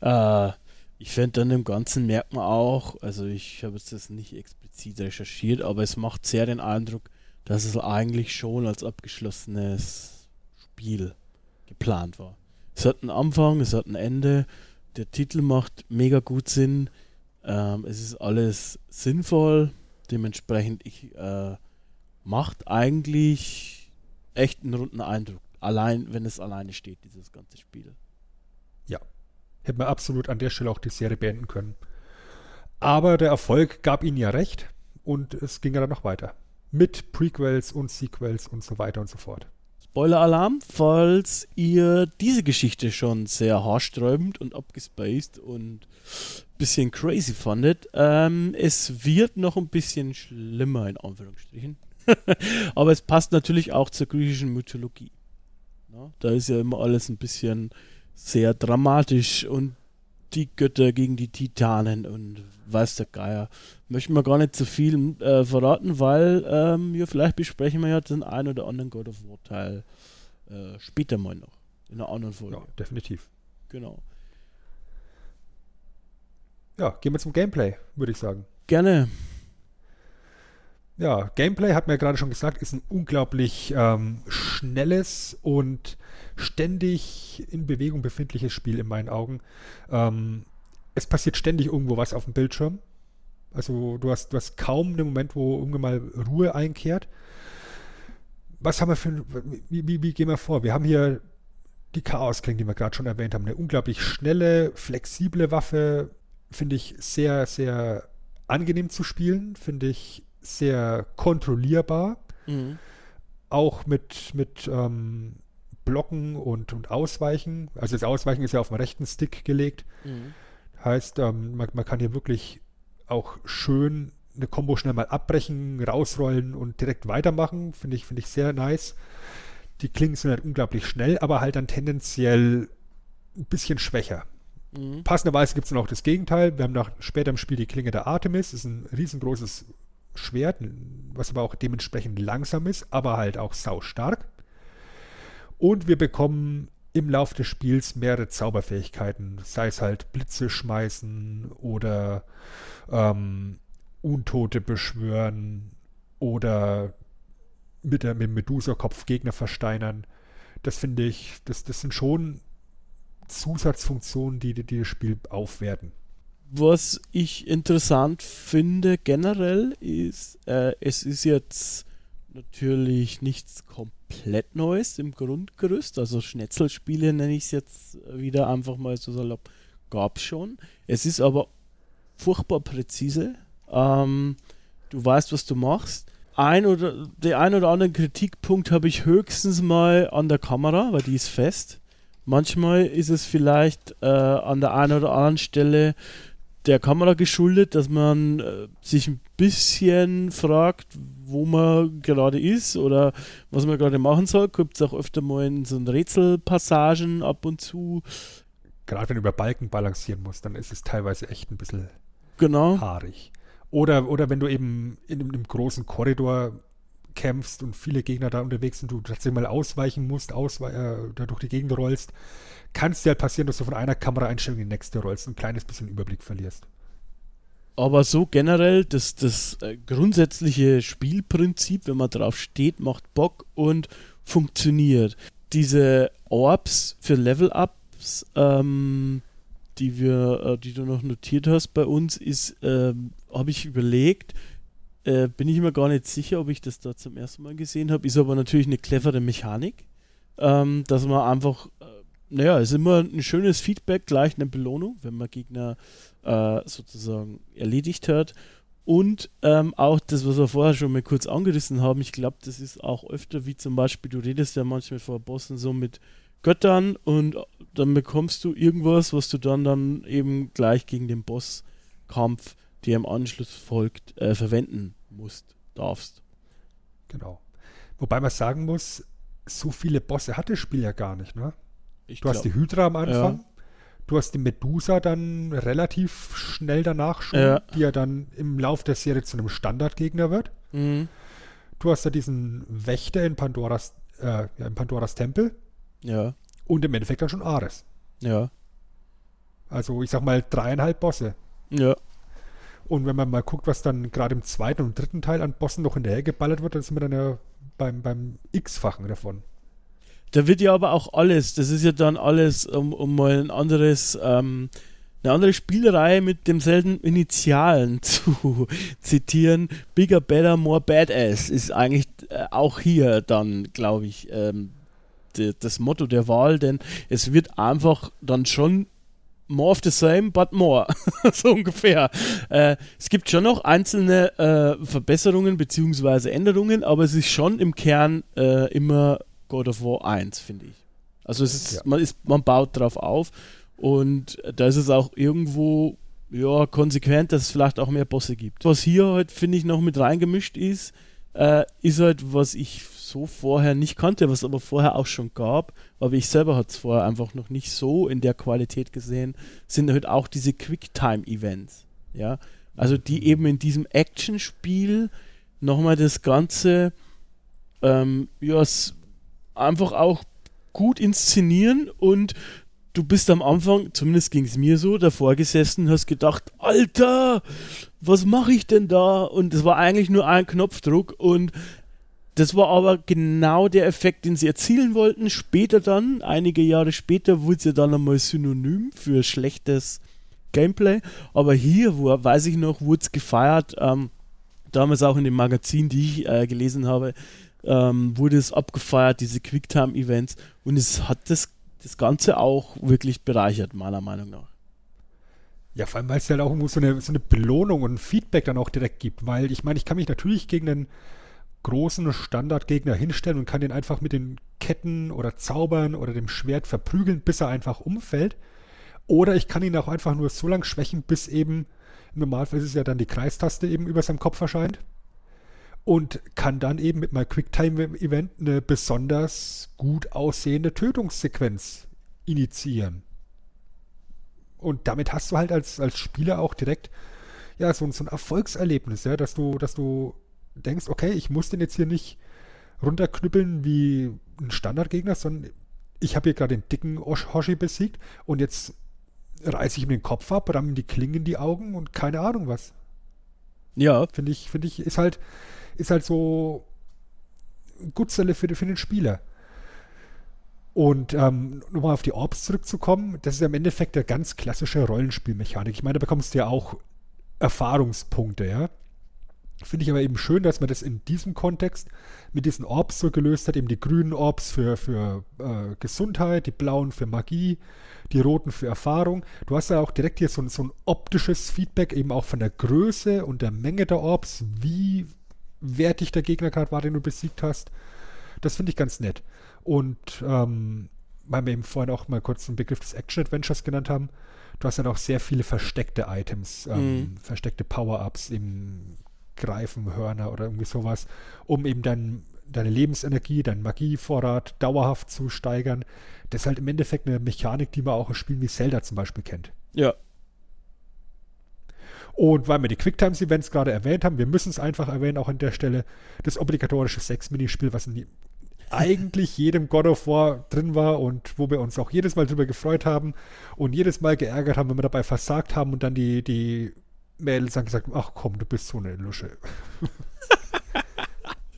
S1: War. Äh, ich finde dann im Ganzen merkt man auch, also ich habe jetzt das nicht explizit recherchiert, aber es macht sehr den Eindruck, dass es eigentlich schon als abgeschlossenes Spiel geplant war. Es hat einen Anfang, es hat ein Ende, der Titel macht mega gut Sinn, ähm, es ist alles sinnvoll, dementsprechend ich, äh, macht eigentlich echt einen runden Eindruck, allein wenn es alleine steht, dieses ganze Spiel.
S2: Ja, hätte man absolut an der Stelle auch die Serie beenden können. Aber der Erfolg gab ihnen ja recht und es ging ja dann noch weiter. Mit Prequels und Sequels und so weiter und so fort.
S1: Spoiler-Alarm, falls ihr diese Geschichte schon sehr haarsträubend und abgespaced und bisschen crazy fandet. Ähm, es wird noch ein bisschen schlimmer, in Anführungsstrichen. Aber es passt natürlich auch zur griechischen Mythologie. Ja, da ist ja immer alles ein bisschen sehr dramatisch und die Götter gegen die Titanen und weiß der Geier. Möchten wir gar nicht zu viel äh, verraten, weil ähm, ja, vielleicht besprechen wir ja den einen oder anderen God of War Teil äh, später mal noch. In einer anderen Folge.
S2: Ja, definitiv.
S1: Genau.
S2: Ja, gehen wir zum Gameplay, würde ich sagen.
S1: Gerne.
S2: Ja, Gameplay, hat mir ja gerade schon gesagt, ist ein unglaublich ähm, schnelles und ständig in Bewegung befindliches Spiel in meinen Augen. Ähm, es passiert ständig irgendwo was auf dem Bildschirm. Also du hast, du hast kaum einen Moment, wo irgendwann mal Ruhe einkehrt. Was haben wir für wie, wie, wie gehen wir vor? Wir haben hier die Chaos-Klinge, die wir gerade schon erwähnt haben. Eine unglaublich schnelle, flexible Waffe. Finde ich sehr, sehr angenehm zu spielen. Finde ich sehr kontrollierbar.
S1: Mhm.
S2: Auch mit, mit ähm, Blocken und, und Ausweichen. Also das Ausweichen ist ja auf dem rechten Stick gelegt.
S1: Mhm.
S2: Heißt, ähm, man, man kann hier wirklich auch schön eine Combo schnell mal abbrechen, rausrollen und direkt weitermachen. Finde ich, finde ich sehr nice. Die Klingen sind halt unglaublich schnell, aber halt dann tendenziell ein bisschen schwächer.
S1: Mhm.
S2: Passenderweise gibt es dann auch das Gegenteil. Wir haben nach, später im Spiel die Klinge der Artemis. Das ist ein riesengroßes Schwert, was aber auch dementsprechend langsam ist, aber halt auch sau stark. Und wir bekommen im Laufe des Spiels mehrere Zauberfähigkeiten, sei es halt Blitze schmeißen oder ähm, Untote beschwören oder mit, der, mit dem Medusa-Kopf Gegner versteinern. Das finde ich, das, das sind schon Zusatzfunktionen, die, die das Spiel aufwerten.
S1: Was ich interessant finde generell ist, äh, es ist jetzt natürlich nichts komplett Neues im Grundgerüst. Also Schnetzelspiele nenne ich es jetzt wieder einfach mal so salopp. Gab schon. Es ist aber furchtbar präzise. Ähm, du weißt, was du machst. Ein oder der ein oder andere Kritikpunkt habe ich höchstens mal an der Kamera, weil die ist fest. Manchmal ist es vielleicht äh, an der einen oder anderen Stelle der Kamera geschuldet, dass man äh, sich ein bisschen fragt, wo man gerade ist oder was man gerade machen soll. Gibt es auch öfter mal in so Rätselpassagen ab und zu.
S2: Gerade wenn du über Balken balancieren musst, dann ist es teilweise echt ein bisschen
S1: Genau.
S2: haarig. Oder, oder wenn du eben in einem, einem großen Korridor kämpfst und viele Gegner da unterwegs sind, du tatsächlich mal ausweichen musst, auswe äh, da durch die Gegend rollst, kann es dir halt passieren, dass du von einer Kameraeinstellung in die nächste rollst und ein kleines bisschen Überblick verlierst.
S1: Aber so generell, das, das äh, grundsätzliche Spielprinzip, wenn man drauf steht, macht Bock und funktioniert. Diese Orbs für Level-Ups, ähm, die wir, äh, die du noch notiert hast bei uns, ist, ähm, habe ich überlegt, äh, bin ich mir gar nicht sicher, ob ich das da zum ersten Mal gesehen habe, ist aber natürlich eine clevere Mechanik, ähm, dass man einfach äh, naja, ist immer ein schönes Feedback, gleich eine Belohnung, wenn man Gegner äh, sozusagen erledigt hat. Und ähm, auch das, was wir vorher schon mal kurz angerissen haben, ich glaube, das ist auch öfter, wie zum Beispiel, du redest ja manchmal vor Bossen so mit Göttern und dann bekommst du irgendwas, was du dann, dann eben gleich gegen den Bosskampf, der im Anschluss folgt, äh, verwenden musst, darfst.
S2: Genau. Wobei man sagen muss, so viele Bosse hat das Spiel ja gar nicht, ne?
S1: Ich
S2: Du hast die
S1: glaub-
S2: Hydra am Anfang.
S1: Ja.
S2: Du hast die Medusa dann relativ schnell danach schon,
S1: Ja.
S2: die ja dann im Lauf der Serie zu einem Standardgegner wird.
S1: Mhm.
S2: Du hast ja diesen Wächter in Pandoras, äh, ja, in Pandoras Tempel
S1: Ja,
S2: und im Endeffekt dann schon Ares.
S1: ja,
S2: Also ich sag mal dreieinhalb Bosse.
S1: ja.
S2: Und wenn man mal guckt, was dann gerade im zweiten und dritten Teil an Bossen noch hinterher geballert wird, dann sind wir dann ja beim, beim X-Fachen davon.
S1: Da wird ja aber auch alles, das ist ja dann alles, um, um mal ein anderes, ähm, eine andere Spielreihe mit demselben Initialen zu zitieren. Bigger, better, more badass ist eigentlich äh, auch hier dann, glaube ich, ähm, das Motto der Wahl, denn es wird einfach dann schon more of the same, but more. so ungefähr. Äh, es gibt schon noch einzelne äh, Verbesserungen bzw. Änderungen, aber es ist schon im Kern äh, immer God of War 1, finde ich. Also es ist,
S2: Ja.
S1: man ist, man baut drauf auf und da ist es auch irgendwo ja, konsequent, dass es vielleicht auch mehr Bosse gibt. Was hier halt, finde ich, noch mit reingemischt ist, äh, ist halt, was ich so vorher nicht kannte, was aber vorher auch schon gab, aber ich selber hatte es vorher einfach noch nicht so in der Qualität gesehen, sind halt auch diese Quicktime-Events. Ja, also die eben in diesem Actionspiel nochmal das Ganze ähm, ja, einfach auch gut inszenieren und du bist am Anfang, zumindest ging es mir so, davor gesessen, hast gedacht, Alter, was mache ich denn da? Und es war eigentlich nur ein Knopfdruck und das war aber genau der Effekt, den sie erzielen wollten. Später dann, einige Jahre später, wurde es ja dann einmal synonym für schlechtes Gameplay. Aber hier, wo, weiß ich noch, wurde es gefeiert. Ähm, damals auch in dem Magazin, die ich äh, gelesen habe, ähm, wurde es abgefeiert, diese Quicktime-Events. Und es hat das, das Ganze auch wirklich bereichert, meiner Meinung nach.
S2: Ja, vor allem, weil es halt auch irgendwo so eine, so eine Belohnung und Feedback dann auch direkt gibt. Weil ich meine, ich kann mich natürlich gegen einen großen Standardgegner hinstellen und kann den einfach mit den Ketten oder Zaubern oder dem Schwert verprügeln, bis er einfach umfällt. Oder ich kann ihn auch einfach nur so lang schwächen, bis eben, im Normalfall ist es ja dann die Kreistaste eben über seinem Kopf erscheint. Und kann dann eben mit meinem Quicktime-Event eine besonders gut aussehende Tötungssequenz initiieren. Und damit hast du halt als, als Spieler auch direkt ja, so, ein- so ein Erfolgserlebnis, ja, dass du, dass du denkst, okay, ich muss den jetzt hier nicht runterknüppeln wie ein Standardgegner, sondern ich habe hier gerade den dicken Osh- Hoshi besiegt und jetzt reiße ich ihm den Kopf ab, ramm ihm die Klingen in die Augen und keine Ahnung was.
S1: Ja,
S2: Finde ich, finde ich, ist halt, ist halt so Gutzelle für, den- für den Spieler. Und ähm, nochmal auf die Orbs zurückzukommen, das ist im Endeffekt eine ganz klassische Rollenspielmechanik. Ich meine, da bekommst du ja auch Erfahrungspunkte, ja. Finde ich aber eben schön, dass man das in diesem Kontext mit diesen Orbs so gelöst hat. Eben die grünen Orbs für, für äh, Gesundheit, die blauen für Magie, die roten für Erfahrung. Du hast ja auch direkt hier so, ein- so ein optisches Feedback, eben auch von der Größe und der Menge der Orbs, wie wertig der Gegner gerade war, den du besiegt hast. Das finde ich ganz nett. Und ähm, weil wir eben vorhin auch mal kurz den Begriff des Action-Adventures genannt haben, du hast dann auch sehr viele versteckte Items, ähm,
S1: Mhm.
S2: versteckte Power-Ups, eben Greifen, Hörner oder irgendwie sowas, um eben dein, deine Lebensenergie, deinen Magievorrat dauerhaft zu steigern. Das ist halt im Endeffekt eine Mechanik, die man auch in Spielen wie Zelda zum Beispiel kennt.
S1: ja,
S2: Und weil wir die Quicktimes-Events gerade erwähnt haben, wir müssen es einfach erwähnen, auch an der Stelle, das obligatorische Sex-Minispiel, was in eigentlich jedem God of War drin war und wo wir uns auch jedes Mal drüber gefreut haben und jedes Mal geärgert haben, wenn wir dabei versagt haben und dann die, die Mädels dann gesagt ach komm, du bist so eine Lusche.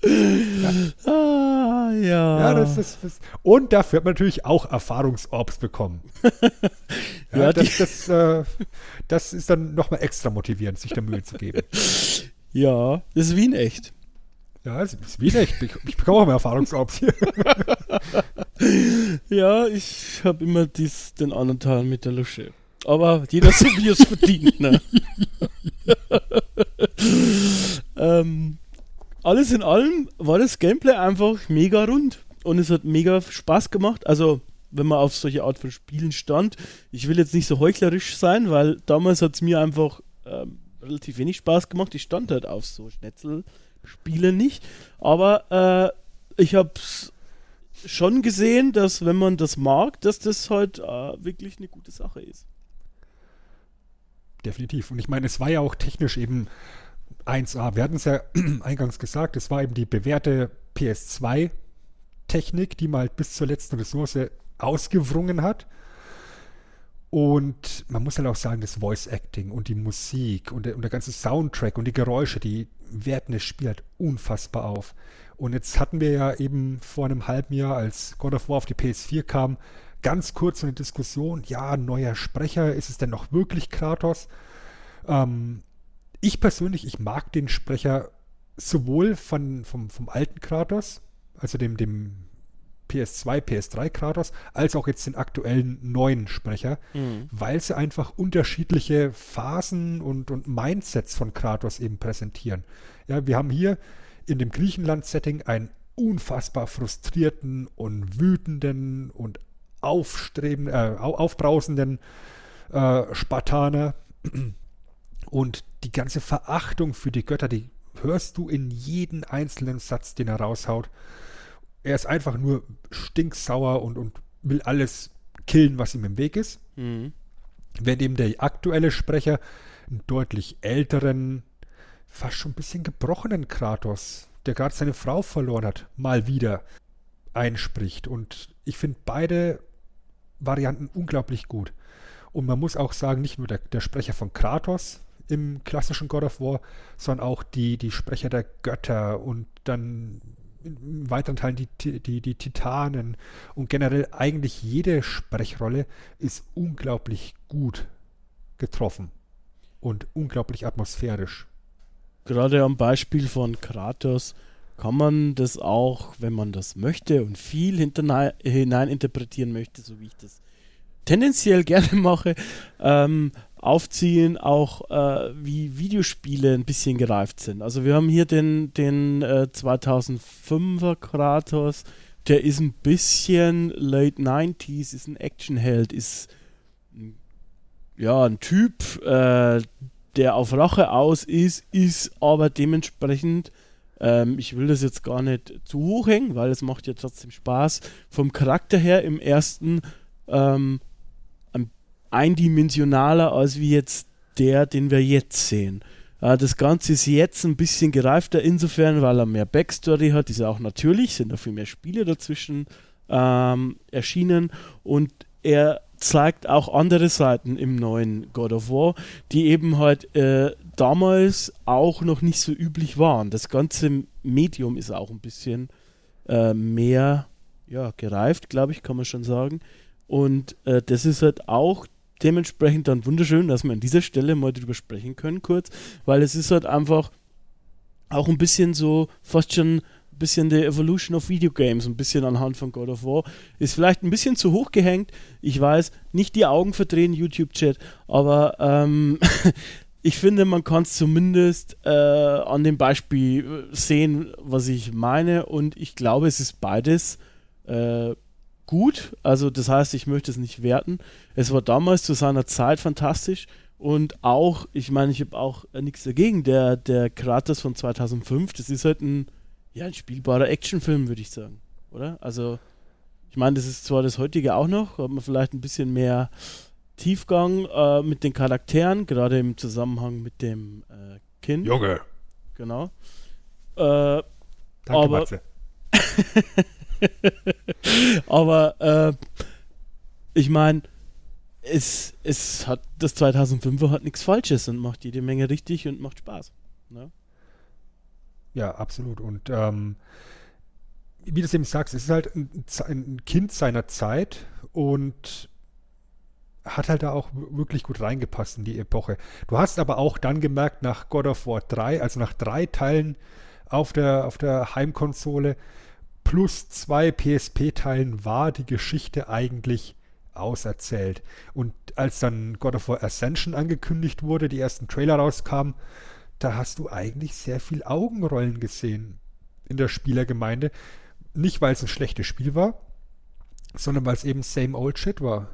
S1: ah, ja.
S2: Ja, das ist das. Und dafür hat man natürlich auch Erfahrungsorbs bekommen. ja,
S1: Ja,
S2: das, das, äh, das ist dann nochmal extra motivierend, sich der Mühe zu geben.
S1: ja, das ist wie in echt.
S2: Ja, es ist wie echt. Ich, ich bekomme auch mehr Erfahrungsorbs hier.
S1: Ja, ich habe immer dies, den anderen Teil mit der Lusche. Aber jeder so wie es verdient, ne? ähm, alles in allem war das Gameplay einfach mega rund und es hat mega Spaß gemacht. Also, wenn man auf solche Art von Spielen stand, ich will jetzt nicht so heuchlerisch sein, weil damals hat es mir einfach ähm, relativ wenig Spaß gemacht. Ich stand halt auf so Schnetzelspiele nicht. Aber äh, ich habe schon gesehen, dass wenn man das mag, dass das halt äh, wirklich eine gute Sache ist.
S2: Definitiv. Und ich meine, es war ja auch technisch eben 1A. Wir hatten es ja eingangs gesagt, es war eben die bewährte PS2-Technik, die man halt bis zur letzten Ressource ausgewrungen hat. Und man muss halt auch sagen, das Voice Acting und die Musik und der, und der ganze Soundtrack und die Geräusche, die werten das Spiel halt unfassbar auf. Und jetzt hatten wir ja eben vor einem halben Jahr, als God of War auf die PS4 kam, ganz kurz eine Diskussion, ja, neuer Sprecher, ist es denn noch wirklich Kratos? Ähm, ich persönlich, ich mag den Sprecher sowohl von, vom, vom alten Kratos, also dem, dem PS2, PS3 Kratos, als auch jetzt den aktuellen neuen Sprecher, mhm. weil sie einfach unterschiedliche Phasen und, und Mindsets von Kratos eben präsentieren. Ja, wir haben hier in dem Griechenland-Setting einen unfassbar frustrierten und wütenden und aufstrebenden, äh, aufbrausenden äh, Spartaner. Und die ganze Verachtung für die Götter, die hörst du in jeden einzelnen Satz, den er raushaut. Er ist einfach nur stinksauer und, und will alles killen, was ihm im Weg ist. Mhm. Während eben der aktuelle Sprecher einen deutlich älteren, fast schon ein bisschen gebrochenen Kratos, der gerade seine Frau verloren hat, mal wieder einspricht. Und ich finde beide Varianten unglaublich gut. Und man muss auch sagen, nicht nur der, der Sprecher von Kratos im klassischen God of War, sondern auch die, die Sprecher der Götter und dann in weiteren Teilen die, die, die Titanen und generell eigentlich jede Sprechrolle ist unglaublich gut getroffen und unglaublich atmosphärisch
S1: gerade am Beispiel von Kratos kann man das auch, wenn man das möchte und viel hinein interpretieren möchte, so wie ich das tendenziell gerne mache, ähm, aufziehen, auch äh, wie Videospiele ein bisschen gereift sind. Also wir haben hier den, den äh, 2005er Kratos, der ist ein bisschen late 90s, ist ein Actionheld, ist ja ein Typ, äh, der auf Rache aus ist, ist aber dementsprechend, ähm, ich will das jetzt gar nicht zu hoch hängen, weil es macht ja trotzdem Spaß, vom Charakter her im ersten ähm, eindimensionaler als wie jetzt der, den wir jetzt sehen. Äh, das Ganze ist jetzt ein bisschen gereifter insofern, weil er mehr Backstory hat, ist ja auch natürlich, sind da viel mehr Spiele dazwischen ähm, erschienen und er zeigt auch andere Seiten im neuen God of War, die eben halt äh, damals auch noch nicht so üblich waren. Das ganze Medium ist auch ein bisschen äh, mehr ja, gereift, glaube ich, kann man schon sagen. Und äh, das ist halt auch dementsprechend dann wunderschön, dass wir an dieser Stelle mal drüber sprechen können, kurz, weil es ist halt einfach auch ein bisschen so fast schon bisschen die Evolution of Video Games, ein bisschen anhand von God of War. Ist vielleicht ein bisschen zu hoch gehängt. Ich weiß, nicht die Augen verdrehen, YouTube-Chat, aber ähm, ich finde, man kann es zumindest äh, an dem Beispiel äh, sehen, was ich meine. Und ich glaube, es ist beides äh, gut. Also, das heißt, ich möchte es nicht werten. Es war damals zu seiner Zeit fantastisch. Und auch, ich meine, ich habe auch äh, nichts dagegen. Der, der Kratos von 2005, das ist halt ein ja, ein spielbarer Actionfilm, würde ich sagen. Oder? Also, ich meine, das ist zwar das heutige auch noch, hat man vielleicht ein bisschen mehr Tiefgang äh, mit den Charakteren, gerade im Zusammenhang mit dem äh, Kind.
S2: Junge.
S1: Genau. Äh,
S2: Danke,
S1: aber,
S2: Matze.
S1: aber äh, ich meine, es, es hat das 2005er hat nichts Falsches und macht jede Menge richtig und macht Spaß. Ne?
S2: Ja, absolut. Und ähm, wie du es eben sagst, es ist halt ein, ein, Kind seiner Zeit und hat halt da auch wirklich gut reingepasst in die Epoche. Du hast aber auch dann gemerkt, nach God of War 3, also nach drei Teilen auf der, auf der Heimkonsole, plus zwei PSP-Teilen war die Geschichte eigentlich auserzählt. Und als dann God of War Ascension angekündigt wurde, die ersten Trailer rauskamen, da hast du eigentlich sehr viel Augenrollen gesehen in der Spielergemeinde. Nicht, weil es ein schlechtes Spiel war, sondern weil es eben same old shit war.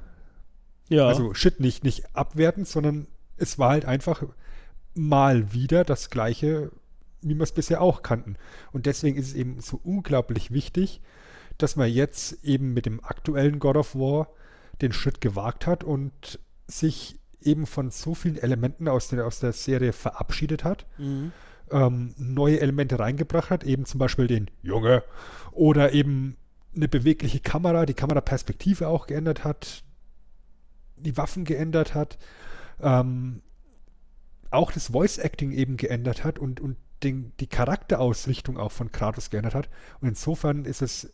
S1: Ja.
S2: Also shit nicht, nicht abwertend, sondern es war halt einfach mal wieder das gleiche, wie wir es bisher auch kannten. Und deswegen ist es eben so unglaublich wichtig, dass man jetzt eben mit dem aktuellen God of War den Schritt gewagt hat und sich eben von so vielen Elementen aus der, aus der Serie verabschiedet hat,
S1: Mhm.
S2: ähm, neue Elemente reingebracht hat, eben zum Beispiel den Junge oder eben eine bewegliche Kamera, die Kameraperspektive auch geändert hat, die Waffen geändert hat, ähm, auch das Voice-Acting eben geändert hat und, und den, die Charakterausrichtung auch von Kratos geändert hat. Und insofern ist es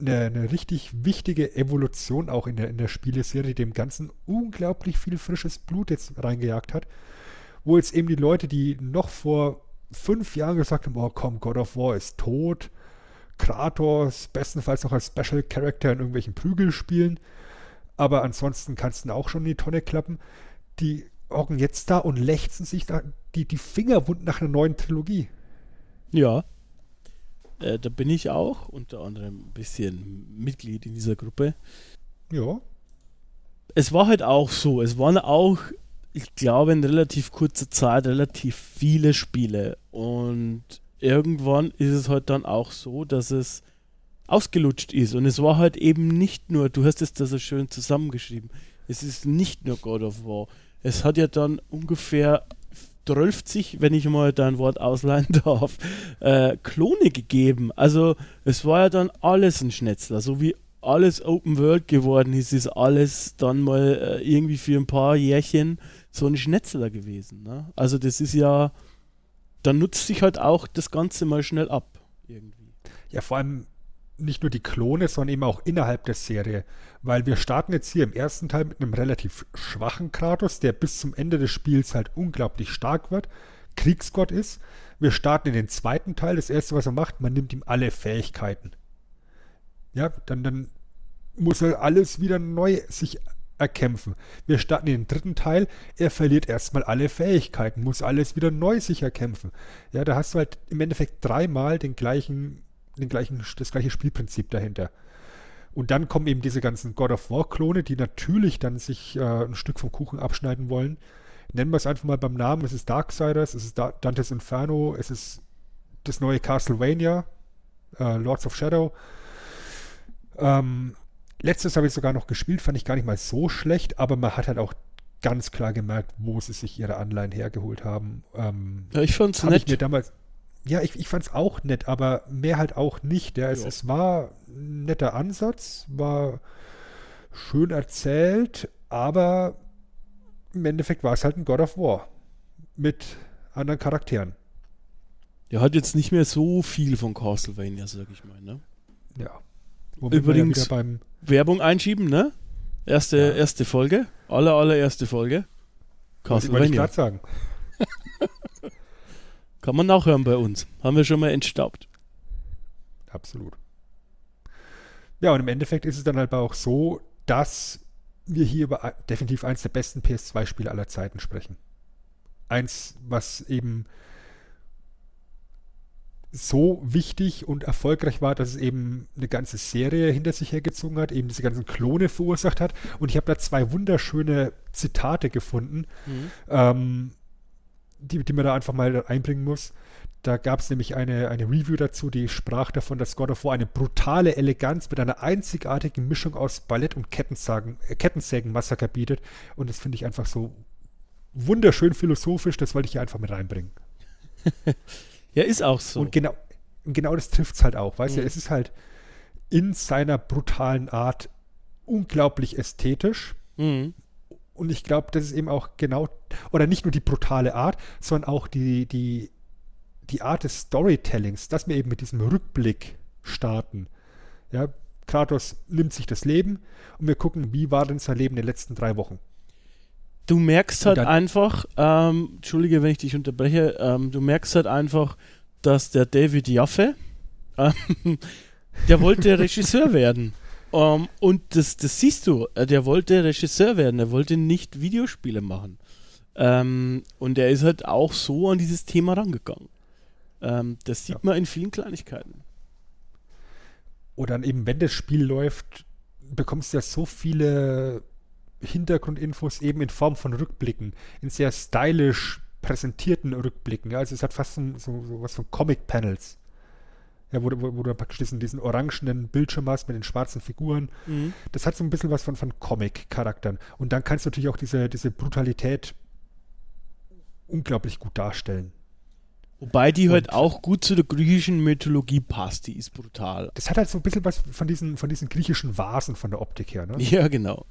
S2: eine, eine richtig wichtige Evolution auch in der, in der Spieleserie, die dem Ganzen unglaublich viel frisches Blut jetzt reingejagt hat. Wo jetzt eben die Leute, die noch vor fünf Jahren gesagt haben, oh komm, God of War ist tot, Kratos bestenfalls noch als Special Character in irgendwelchen Prügelspielen, aber ansonsten kannst du auch schon in die Tonne klappen. Die hocken jetzt da und lechzen sich da die, die Finger wund nach einer neuen Trilogie.
S1: Ja. Äh, da bin ich auch unter anderem ein bisschen Mitglied in dieser Gruppe.
S2: Ja.
S1: Es war halt auch so, es waren auch, ich glaube, in relativ kurzer Zeit relativ viele Spiele. Und irgendwann ist es halt dann auch so, dass es ausgelutscht ist. Und es war halt eben nicht nur, du hast es da so schön zusammengeschrieben, es ist nicht nur God of War. Es hat ja dann ungefähr 12, wenn ich mal dein Wort ausleihen darf, äh, Klone gegeben. Also es war ja dann alles ein Schnetzler, so wie alles Open World geworden ist, ist alles dann mal äh, irgendwie für ein paar Jährchen so ein Schnetzler gewesen. Ne? Also das ist ja, dann nutzt sich halt auch das Ganze mal schnell ab. Irgendwie.
S2: Ja, vor allem nicht nur die Klone, sondern eben auch innerhalb der Serie. Weil wir starten jetzt hier im ersten Teil mit einem relativ schwachen Kratos, der bis zum Ende des Spiels halt unglaublich stark wird, Kriegsgott ist. Wir starten in den zweiten Teil. Das erste, was er macht, man nimmt ihm alle Fähigkeiten. Ja, dann, dann muss er alles wieder neu sich erkämpfen. Wir starten in den dritten Teil, er verliert erstmal alle Fähigkeiten, muss alles wieder neu sich erkämpfen. Ja, da hast du halt im Endeffekt dreimal den gleichen, den gleichen, das gleiche Spielprinzip dahinter. Und dann kommen eben diese ganzen God of War-Klone, die natürlich dann sich äh, ein Stück vom Kuchen abschneiden wollen. Nennen wir es einfach mal beim Namen. Es ist Darksiders, es ist da Dantes Inferno, es ist das neue Castlevania, äh, Lords of Shadow. Ähm, letztes habe ich sogar noch gespielt, fand ich gar nicht mal so schlecht, aber man hat halt auch ganz klar gemerkt, wo sie sich ihre Anleihen hergeholt haben. Ähm,
S1: Ja, ich fand's
S2: ich
S1: nett.
S2: mir damals. Ja, ich, ich fand es auch nett, aber mehr halt auch nicht. Ja, es, es war ein netter Ansatz, war schön erzählt, aber im Endeffekt war es halt ein God of War mit anderen Charakteren.
S1: Der hat jetzt nicht mehr so viel von Castlevania, sag ich mal. Ne?
S2: Ja. Womit
S1: Übrigens-
S2: ja beim
S1: Werbung einschieben, ne? Erste,
S2: Ja.
S1: erste Folge. Aller, allererste Folge.
S2: wollte ich
S1: Castlevania.
S2: gerade sagen.
S1: Kann man nachhören bei uns. Haben wir schon mal entstaubt.
S2: Absolut. Ja, und im Endeffekt ist es dann halt auch so, dass wir hier über definitiv eins der besten PS2-Spiele aller Zeiten sprechen. Eins, was eben so wichtig und erfolgreich war, dass es eben eine ganze Serie hinter sich hergezogen hat, eben diese ganzen Klone verursacht hat. Und ich habe da zwei wunderschöne Zitate gefunden, ähm, die, die man da einfach mal einbringen muss. Da gab es nämlich eine, eine Review dazu, die sprach davon, dass God of War eine brutale Eleganz mit einer einzigartigen Mischung aus Ballett und äh, Kettensägen-Massaker bietet. Und das finde ich einfach so wunderschön philosophisch, das wollte ich hier einfach mit reinbringen.
S1: Ja, ist auch so.
S2: Und genau, genau das trifft es halt auch, weißt du,
S1: Mhm.
S2: es ist halt in seiner brutalen Art unglaublich ästhetisch.
S1: Mhm.
S2: Und ich glaube, das ist eben auch genau, oder nicht nur die brutale Art, sondern auch die, die, die Art des Storytellings, dass wir eben mit diesem Rückblick starten. Ja, Kratos nimmt sich das Leben und wir gucken, wie war denn sein Leben in den letzten drei Wochen.
S1: Du merkst halt einfach, ähm, entschuldige, wenn ich dich unterbreche, ähm, du merkst halt einfach, dass der David Jaffe ähm, Der wollte Regisseur werden. Um, und das, das siehst du, äh, der wollte Regisseur werden, er wollte nicht Videospiele machen. Ähm, und er ist halt auch so an dieses Thema rangegangen. Ähm, das sieht
S2: Ja.
S1: man in vielen Kleinigkeiten.
S2: Oder dann eben, wenn das Spiel läuft, bekommst du ja so viele Hintergrundinfos eben in Form von Rückblicken, in sehr stylisch präsentierten Rückblicken. Also es hat fast so, so, so was von Comic-Panels. Ja, wo, du- wo, wo du praktisch diesen, diesen orangenen Bildschirm hast mit den schwarzen Figuren. Das hat so ein bisschen was von, von Comic-Charakteren. Und dann kannst du natürlich auch diese, diese Brutalität unglaublich gut darstellen.
S1: Wobei die halt
S2: Und-
S1: auch gut zu der griechischen Mythologie passt, die ist brutal.
S2: Das hat halt so ein bisschen was von diesen, von diesen griechischen Vasen von der Optik her. Ne?
S1: Ja, genau.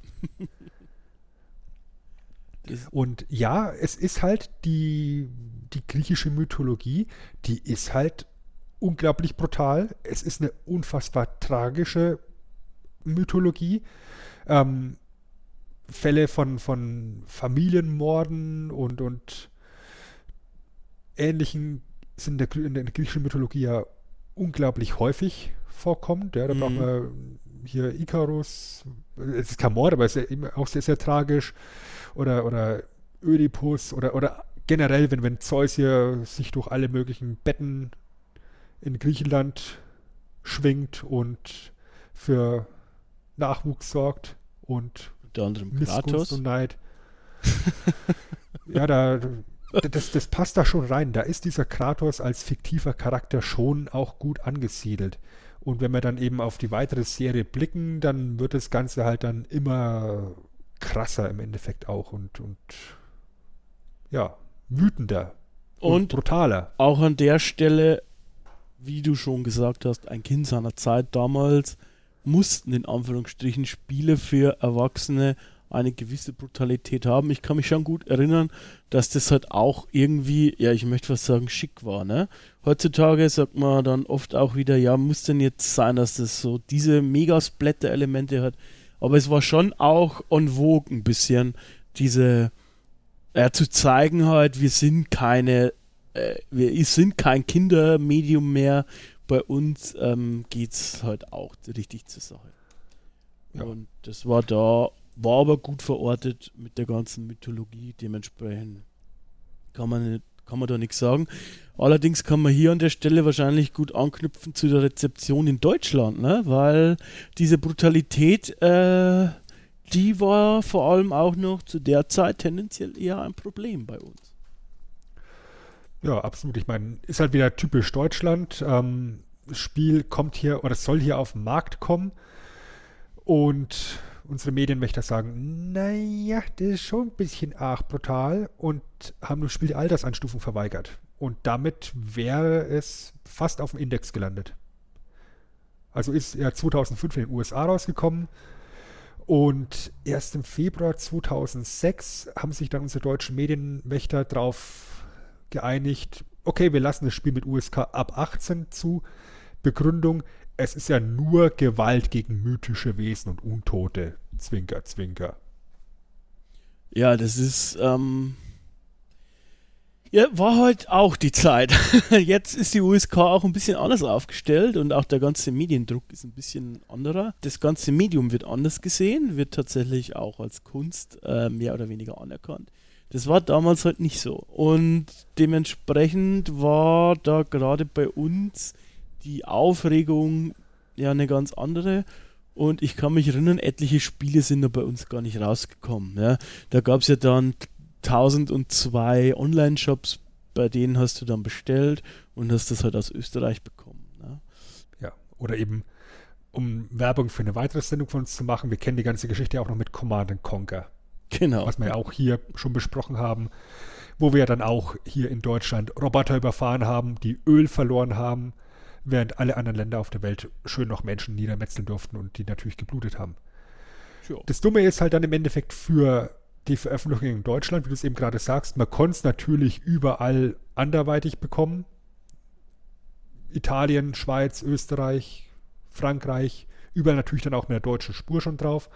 S2: Und ja, es ist halt die, die griechische Mythologie, die ist halt unglaublich brutal. Es ist eine unfassbar tragische Mythologie. Ähm, Fälle von, von Familienmorden und, und Ähnlichen sind in der, in der griechischen Mythologie ja unglaublich häufig vorkommend. Ja, da
S1: Mhm.
S2: brauchen wir hier Ikarus, es ist kein Mord, aber es ist ja auch sehr, sehr tragisch. Oder, oder Ödipus oder, oder generell, wenn, wenn Zeus hier sich durch alle möglichen Betten in Griechenland schwingt und für Nachwuchs sorgt und
S1: Unter anderem
S2: Missgunst
S1: Kratos.
S2: und Neid. ja, da, das, das passt da schon rein. Da ist dieser Kratos als fiktiver Charakter schon auch gut angesiedelt. Und wenn wir dann eben auf die weitere Serie blicken, dann wird das Ganze halt dann immer krasser im Endeffekt auch und, und ja, wütender und,
S1: Und
S2: brutaler.
S1: auch an der Stelle, wie du schon gesagt hast, ein Kind seiner Zeit damals mussten in Anführungsstrichen Spiele für Erwachsene eine gewisse Brutalität haben. Ich kann mich schon gut erinnern, dass das halt auch irgendwie, ja, ich möchte was sagen, schick war, ne? Heutzutage sagt man dann oft auch wieder, ja, muss denn jetzt sein, dass das so diese Mega-Splatter-Elemente hat. Aber es war schon auch en vogue ein bisschen, diese, ja, zu zeigen halt, wir sind keine äh, wir sind kein Kindermedium mehr. Bei uns ähm, geht es halt auch richtig zur Sache.
S2: Ja.
S1: Und das war da, war aber gut verortet mit der ganzen Mythologie. Dementsprechend kann man, nicht, kann man da nichts sagen. Allerdings kann man hier an der Stelle wahrscheinlich gut anknüpfen zu der Rezeption in Deutschland, ne? weil diese Brutalität, äh, die war vor allem auch noch zu der Zeit tendenziell eher ein Problem bei uns.
S2: Ja, absolut. Ich meine, ist halt wieder typisch Deutschland. Ähm, Spiel kommt hier oder soll hier auf den Markt kommen. Und unsere Medienwächter sagen, naja, das ist schon ein bisschen arg brutal und haben das Spiel die Altersanstufung verweigert. Und damit wäre es fast auf dem Index gelandet. Also ist er 2005 in den USA rausgekommen. Und erst im Februar 2006 haben sich dann unsere deutschen Medienwächter darauf geeinigt, okay, wir lassen das Spiel mit USK ab 18 zu. Begründung, es ist ja nur Gewalt gegen mythische Wesen und Untote. Zwinker, zwinker.
S1: Ja, das ist, ähm, ja, war halt auch die Zeit. Jetzt ist die USK auch ein bisschen anders aufgestellt und auch der ganze Mediendruck ist ein bisschen anderer. Das ganze Medium wird anders gesehen, wird tatsächlich auch als Kunst äh, mehr oder weniger anerkannt. Das war damals halt nicht so. Und dementsprechend war da gerade bei uns die Aufregung ja eine ganz andere. Und ich kann mich erinnern, etliche Spiele sind da bei uns gar nicht rausgekommen. Ja. Da gab es ja dann 1002 Online-Shops, bei denen hast du dann bestellt und hast das halt aus Österreich bekommen. Ne?
S2: Ja, oder eben, um Werbung für eine weitere Sendung von uns zu machen, wir kennen die ganze Geschichte auch noch mit Command Conquer,
S1: Genau.
S2: was wir ja auch hier schon besprochen haben, wo wir ja dann auch hier in Deutschland Roboter überfahren haben, die Öl verloren haben, während alle anderen Länder auf der Welt schön noch Menschen niedermetzeln durften und die natürlich geblutet haben.
S1: Tja.
S2: Das Dumme ist halt dann im Endeffekt für die Veröffentlichung in Deutschland, wie du es eben gerade sagst, man konnte es natürlich überall anderweitig bekommen. Italien, Schweiz, Österreich, Frankreich, überall natürlich dann auch mit der deutschen Spur schon drauf.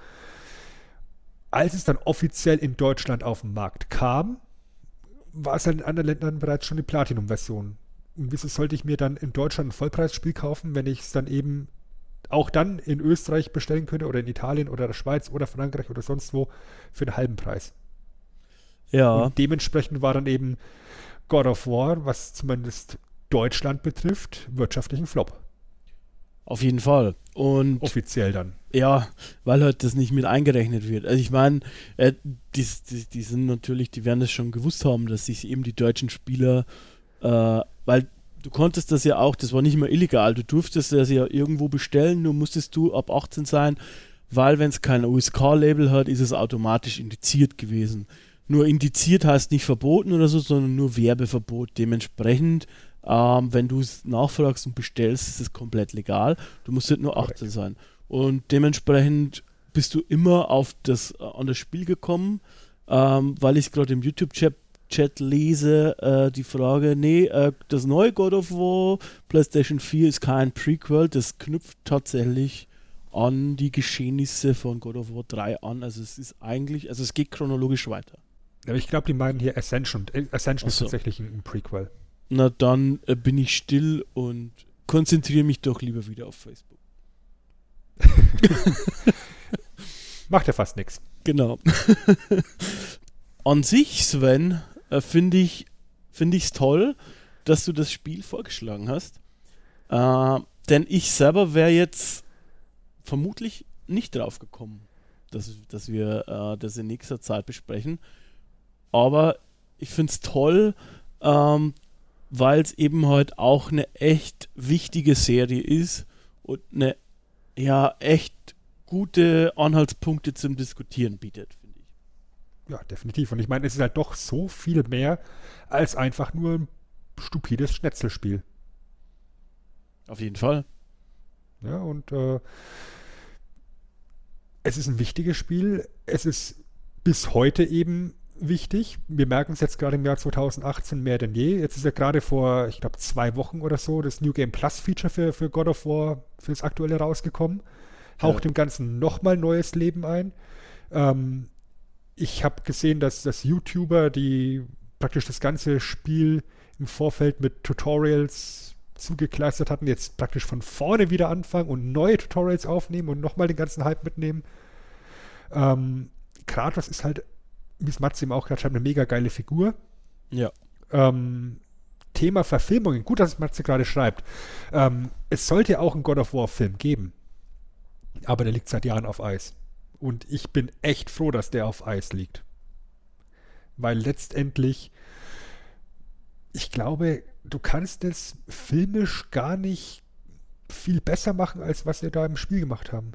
S2: Als es dann offiziell in Deutschland auf den Markt kam, war es halt in anderen Ländern bereits schon die Platinum-Version. Und wieso sollte ich mir dann in Deutschland ein Vollpreisspiel kaufen, wenn ich es dann eben auch dann in Österreich bestellen könnte oder in Italien oder der Schweiz oder Frankreich oder sonst wo für einen halben Preis.
S1: Ja.
S2: Und dementsprechend war dann eben God of War, was zumindest Deutschland betrifft, wirtschaftlichen Flop.
S1: Auf jeden Fall. Und
S2: Offiziell dann.
S1: ja, weil halt das nicht mit eingerechnet wird. Also ich meine, äh, die, die, die sind natürlich, die werden das schon gewusst haben, dass sich eben die deutschen Spieler, äh, weil du konntest das ja auch, das war nicht mehr illegal, du durftest das ja irgendwo bestellen, nur musstest du ab 18 sein, weil wenn es kein USK-Label hat, ist es automatisch indiziert gewesen. Nur indiziert heißt nicht verboten oder so, sondern nur Werbeverbot. Dementsprechend, ähm, wenn du es nachfragst und bestellst, ist es komplett legal. Du musst halt nur 18 sein. Und dementsprechend bist du immer auf das, äh, an das Spiel gekommen, ähm, weil ich gerade im YouTube-Chat Chat lese, äh, die Frage, nee, äh, das neue God of War, PlayStation 4 ist kein Prequel, das knüpft tatsächlich an die Geschehnisse von God of War 3 an. Also es ist eigentlich, also es geht chronologisch weiter.
S2: Aber ich glaube, die meinen hier Ascension. Äh, Ascension
S1: so.
S2: ist tatsächlich ein Prequel.
S1: Na dann äh, bin ich still und konzentriere mich doch lieber wieder auf Facebook.
S2: Macht ja fast nichts.
S1: Genau. An sich, Sven, äh, finde ich es toll, dass du das Spiel vorgeschlagen hast. Äh, denn ich selber wäre jetzt vermutlich nicht drauf gekommen, dass, dass wir äh, das in nächster Zeit besprechen. Aber ich finde es toll, ähm, weil es eben halt auch eine echt wichtige Serie ist und eine ja echt gute Anhaltspunkte zum Diskutieren bietet, finde ich.
S2: Ja, definitiv. Und ich meine, es ist halt doch so viel mehr als einfach nur ein stupides Schnetzelspiel.
S1: Auf jeden Fall.
S2: Ja, und äh, es ist ein wichtiges Spiel. Es ist bis heute eben wichtig. Wir merken es jetzt gerade im Jahr 2018 mehr denn je. Jetzt ist ja gerade vor, ich glaube, zwei Wochen oder so das New Game Plus Feature für, für God of War, für das aktuelle rausgekommen. Haucht
S1: Ja.
S2: dem Ganzen nochmal neues Leben ein. Ähm, ich habe gesehen, dass, dass YouTuber, die praktisch das ganze Spiel im Vorfeld mit Tutorials zugekleistert hatten, jetzt praktisch von vorne wieder anfangen und neue Tutorials aufnehmen und nochmal den ganzen Hype mitnehmen. Ähm, Kratos ist halt, wie es Matze ihm auch gerade schreibt, eine mega geile Figur.
S1: Ja.
S2: Ähm, Thema Verfilmungen, gut, dass es Matze gerade schreibt. Ähm, es sollte ja auch einen God of War Film geben. Aber der liegt seit Jahren auf Eis. Und ich bin echt froh, dass der auf Eis liegt. Weil letztendlich, ich glaube, du kannst es filmisch gar nicht viel besser machen, als was wir da im Spiel gemacht haben.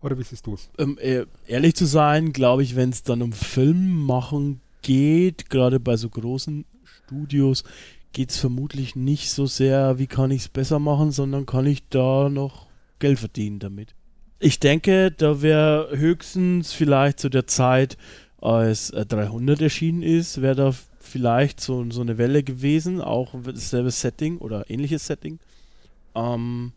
S2: Oder wie siehst du es?
S1: Ähm, äh, ehrlich zu sein, glaube ich, wenn es dann um Film machen geht, gerade bei so großen Studios, geht es vermutlich nicht so sehr, wie kann ich es besser machen, sondern kann ich da noch Geld verdienen damit. Ich denke, da wäre höchstens vielleicht zu der Zeit, als äh, 300 erschienen ist, wäre da vielleicht so, so eine Welle gewesen, auch dasselbe Setting oder ähnliches Setting. Ähm,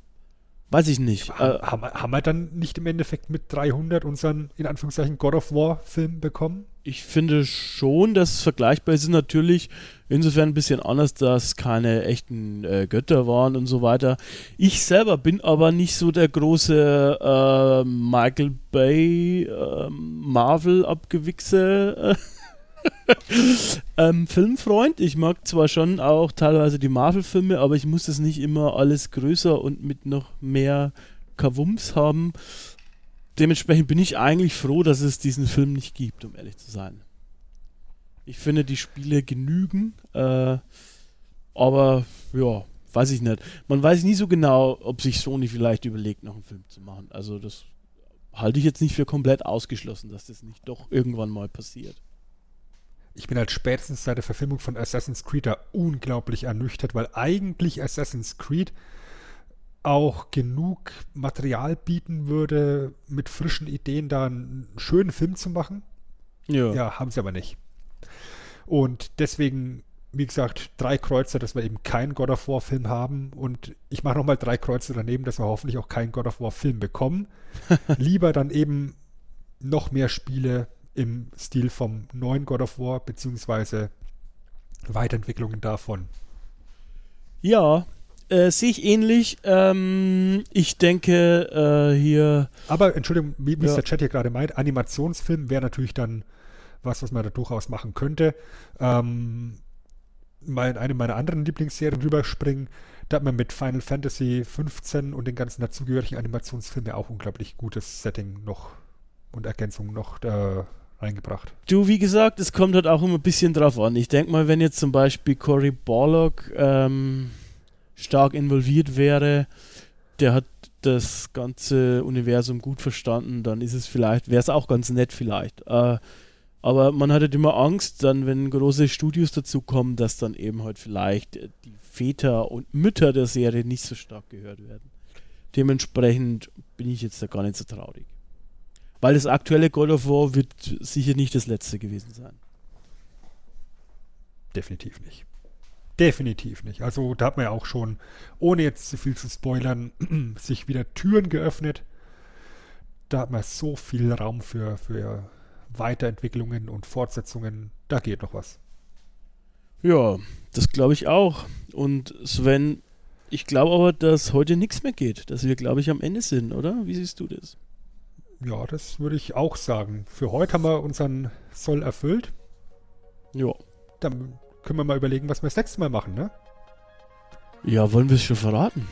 S1: weiß ich nicht. Äh,
S2: Ha- haben, wir- haben wir dann nicht im Endeffekt mit 300 unseren, in Anführungszeichen, God of War Film bekommen?
S1: Ich finde schon, dass es vergleichbar ist. Natürlich insofern ein bisschen anders, dass keine echten äh, Götter waren und so weiter. Ich selber bin aber nicht so der große äh, Michael Bay äh, Marvel abgewichse äh, ähm, Filmfreund. Ich mag zwar schon auch teilweise die Marvel-Filme, aber ich muss das nicht immer alles größer und mit noch mehr Kavums haben dementsprechend bin ich eigentlich froh, dass es diesen Film nicht gibt, um ehrlich zu sein. Ich finde, die Spiele genügen, äh, aber ja, weiß ich nicht. Man weiß nie so genau, ob sich Sony vielleicht überlegt, noch einen Film zu machen. Also das halte ich jetzt nicht für komplett ausgeschlossen, dass das nicht doch irgendwann mal passiert.
S2: Ich bin halt spätestens seit der Verfilmung von Assassin's Creed da unglaublich ernüchtert, weil eigentlich Assassin's Creed auch genug Material bieten würde, mit frischen Ideen da einen schönen Film zu machen.
S1: Ja.
S2: Ja, haben sie aber nicht. Und deswegen, wie gesagt, drei Kreuze, dass wir eben keinen God of War Film haben. Und ich mache nochmal drei Kreuze daneben, dass wir hoffentlich auch keinen God of War Film bekommen. Lieber dann eben noch mehr Spiele im Stil vom neuen God of War, beziehungsweise Weiterentwicklungen davon.
S1: Ja, äh, sehe ich ähnlich. Ähm, ich denke äh, hier.
S2: Aber Entschuldigung, wie wie es
S1: Ja.
S2: der Chat hier gerade meint, Animationsfilm wäre natürlich dann was, was man da durchaus machen könnte. Ähm, mal in eine meiner anderen Lieblingsserien rüberspringen, da hat man mit Final Fantasy 15 und den ganzen dazugehörigen Animationsfilmen auch unglaublich gutes Setting noch und Ergänzungen noch äh, reingebracht.
S1: Du, wie gesagt, es kommt halt auch immer ein bisschen drauf an. Ich denke mal, wenn jetzt zum Beispiel Cory Borlock ähm, stark involviert wäre, der hat das ganze Universum gut verstanden, dann ist es vielleicht, wäre es auch ganz nett vielleicht. Äh, aber man hat halt immer Angst, dann, wenn große Studios dazukommen, dass dann eben halt vielleicht die Väter und Mütter der Serie nicht so stark gehört werden. Dementsprechend bin ich jetzt da gar nicht so traurig. Weil das aktuelle God of War wird sicher nicht das letzte gewesen sein.
S2: Definitiv nicht. Definitiv nicht. Also da hat man ja auch schon, ohne jetzt zu viel zu spoilern, sich wieder Türen geöffnet. Da hat man so viel Raum für, für Weiterentwicklungen und Fortsetzungen. Da geht noch was.
S1: Ja, das glaube ich auch. Und Sven, ich glaube aber, dass heute nichts mehr geht. Dass wir, glaube ich, am Ende sind, oder? Wie siehst du das?
S2: Ja, das würde ich auch sagen. Für heute haben wir unseren Soll erfüllt.
S1: Ja.
S2: Dann können wir mal überlegen, was wir das nächste Mal machen, ne?
S1: Ja, wollen wir es schon verraten?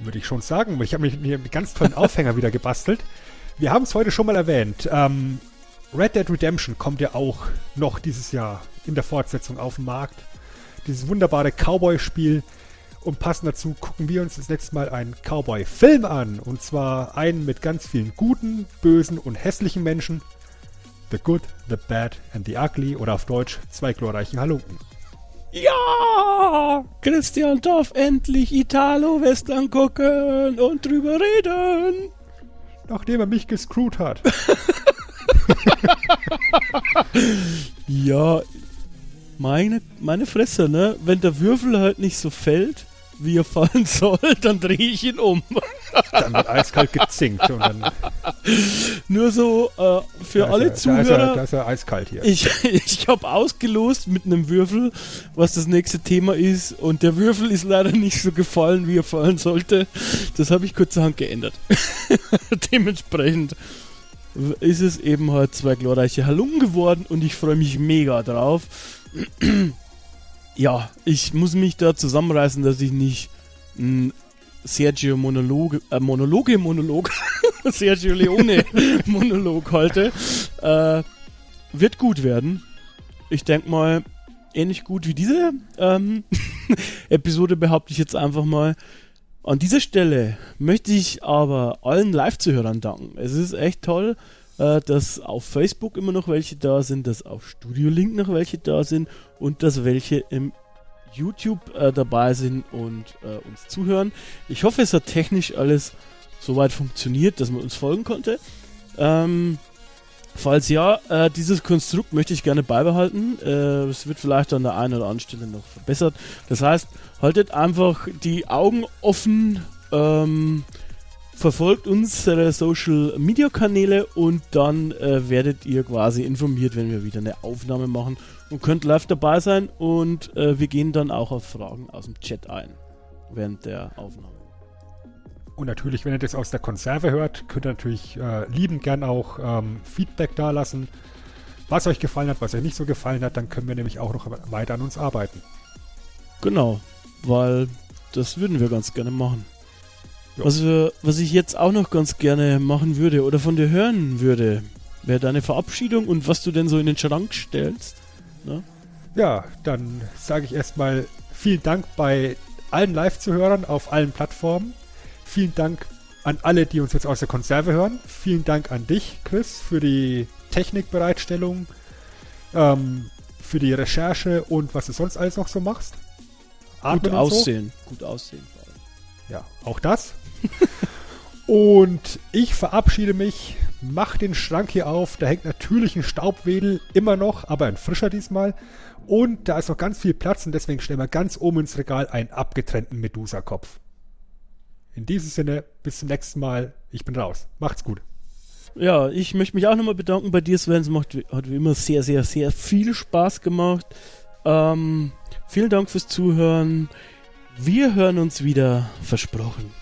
S2: Würde ich schon sagen. Ich habe mir hier einen ganz tollen Aufhänger wieder gebastelt. Wir haben es heute schon mal erwähnt. Ähm, Red Dead Redemption kommt ja auch noch dieses Jahr in der Fortsetzung auf den Markt. Dieses wunderbare Cowboy-Spiel. Und passend dazu gucken wir uns das nächste Mal einen Cowboy-Film an. Und zwar einen mit ganz vielen guten, bösen und hässlichen Menschen. The Good, The Bad and The Ugly oder auf Deutsch zwei glorreichen Halunken.
S1: Ja! Christian darf endlich Italo-Western gucken und drüber reden.
S2: Nachdem er mich gescrewt hat.
S1: Ja, meine, meine Fresse, ne? Wenn der Würfel halt nicht so fällt, wie er fallen soll, dann drehe ich ihn um.
S2: Dann wird eiskalt gezinkt. Und dann
S1: Nur so äh, für
S2: Da
S1: alle
S2: er, Da
S1: Zuhörer.
S2: ist, er, da ist er eiskalt hier.
S1: Ich, ich habe ausgelost mit einem Würfel, was das nächste Thema ist. Und der Würfel ist leider nicht so gefallen, wie er fallen sollte. Das habe ich kurzerhand geändert. Dementsprechend ist es eben halt zwei glorreiche Halungen geworden und ich freue mich mega drauf. ja, ich muss mich da zusammenreißen, dass ich nicht ein Sergio Monologe, äh, Monologe, Monolog, Sergio Leone Monolog halte. Äh, wird gut werden. Ich denke mal, ähnlich gut wie diese ähm, Episode behaupte ich jetzt einfach mal. An dieser Stelle möchte ich aber allen Live-Zuhörern danken. Es ist echt toll, äh, dass auf Facebook immer noch welche da sind, dass auf Studio Link noch welche da sind und dass welche im YouTube äh, dabei sind und äh, uns zuhören. Ich hoffe, es hat technisch alles soweit funktioniert, dass man uns folgen konnte. Ähm, falls ja, äh, dieses Konstrukt möchte ich gerne beibehalten. Äh, es wird vielleicht an der einen oder anderen Stelle noch verbessert. Das heißt, haltet einfach die Augen offen, ähm, verfolgt unsere Social Media Kanäle und dann äh, werdet ihr quasi informiert, wenn wir wieder eine Aufnahme machen und könnt live dabei sein und äh, wir gehen dann auch auf Fragen aus dem Chat ein während der Aufnahme.
S2: Und natürlich, wenn ihr das aus der Konserve hört, könnt ihr natürlich äh, liebend gern auch ähm, Feedback dalassen. Was euch gefallen hat, was euch nicht so gefallen hat, dann können wir nämlich auch noch weiter an uns arbeiten.
S1: Genau, weil das würden wir ganz gerne machen.
S2: Ja.
S1: Was, wir, was ich jetzt auch noch ganz gerne machen würde oder von dir hören würde, wäre deine Verabschiedung und was du denn so in den Schrank stellst. Ne?
S2: Ja, dann sage ich erstmal vielen Dank bei allen Live-Zuhörern auf allen Plattformen. Vielen Dank an alle, die uns jetzt aus der Konserve hören. Vielen Dank an dich, Chris, für die Technikbereitstellung, ähm, für die Recherche und was du sonst alles noch so machst.
S1: Gut
S2: Atmen so.
S1: aussehen. Gut aussehen.
S2: Ja, auch das. und ich verabschiede mich, mach den Schrank hier auf. Da hängt natürlich ein Staubwedel, immer noch, aber ein frischer diesmal. Und da ist noch ganz viel Platz und deswegen stellen wir ganz oben ins Regal einen abgetrennten Medusa-Kopf. In diesem Sinne, bis zum nächsten Mal. Ich bin raus. Macht's gut.
S1: Ja, ich möchte mich auch nochmal bedanken bei dir, Sven. Es macht, hat wie immer sehr, sehr, sehr viel Spaß gemacht. Ähm, vielen Dank fürs Zuhören. Wir hören uns wieder, versprochen.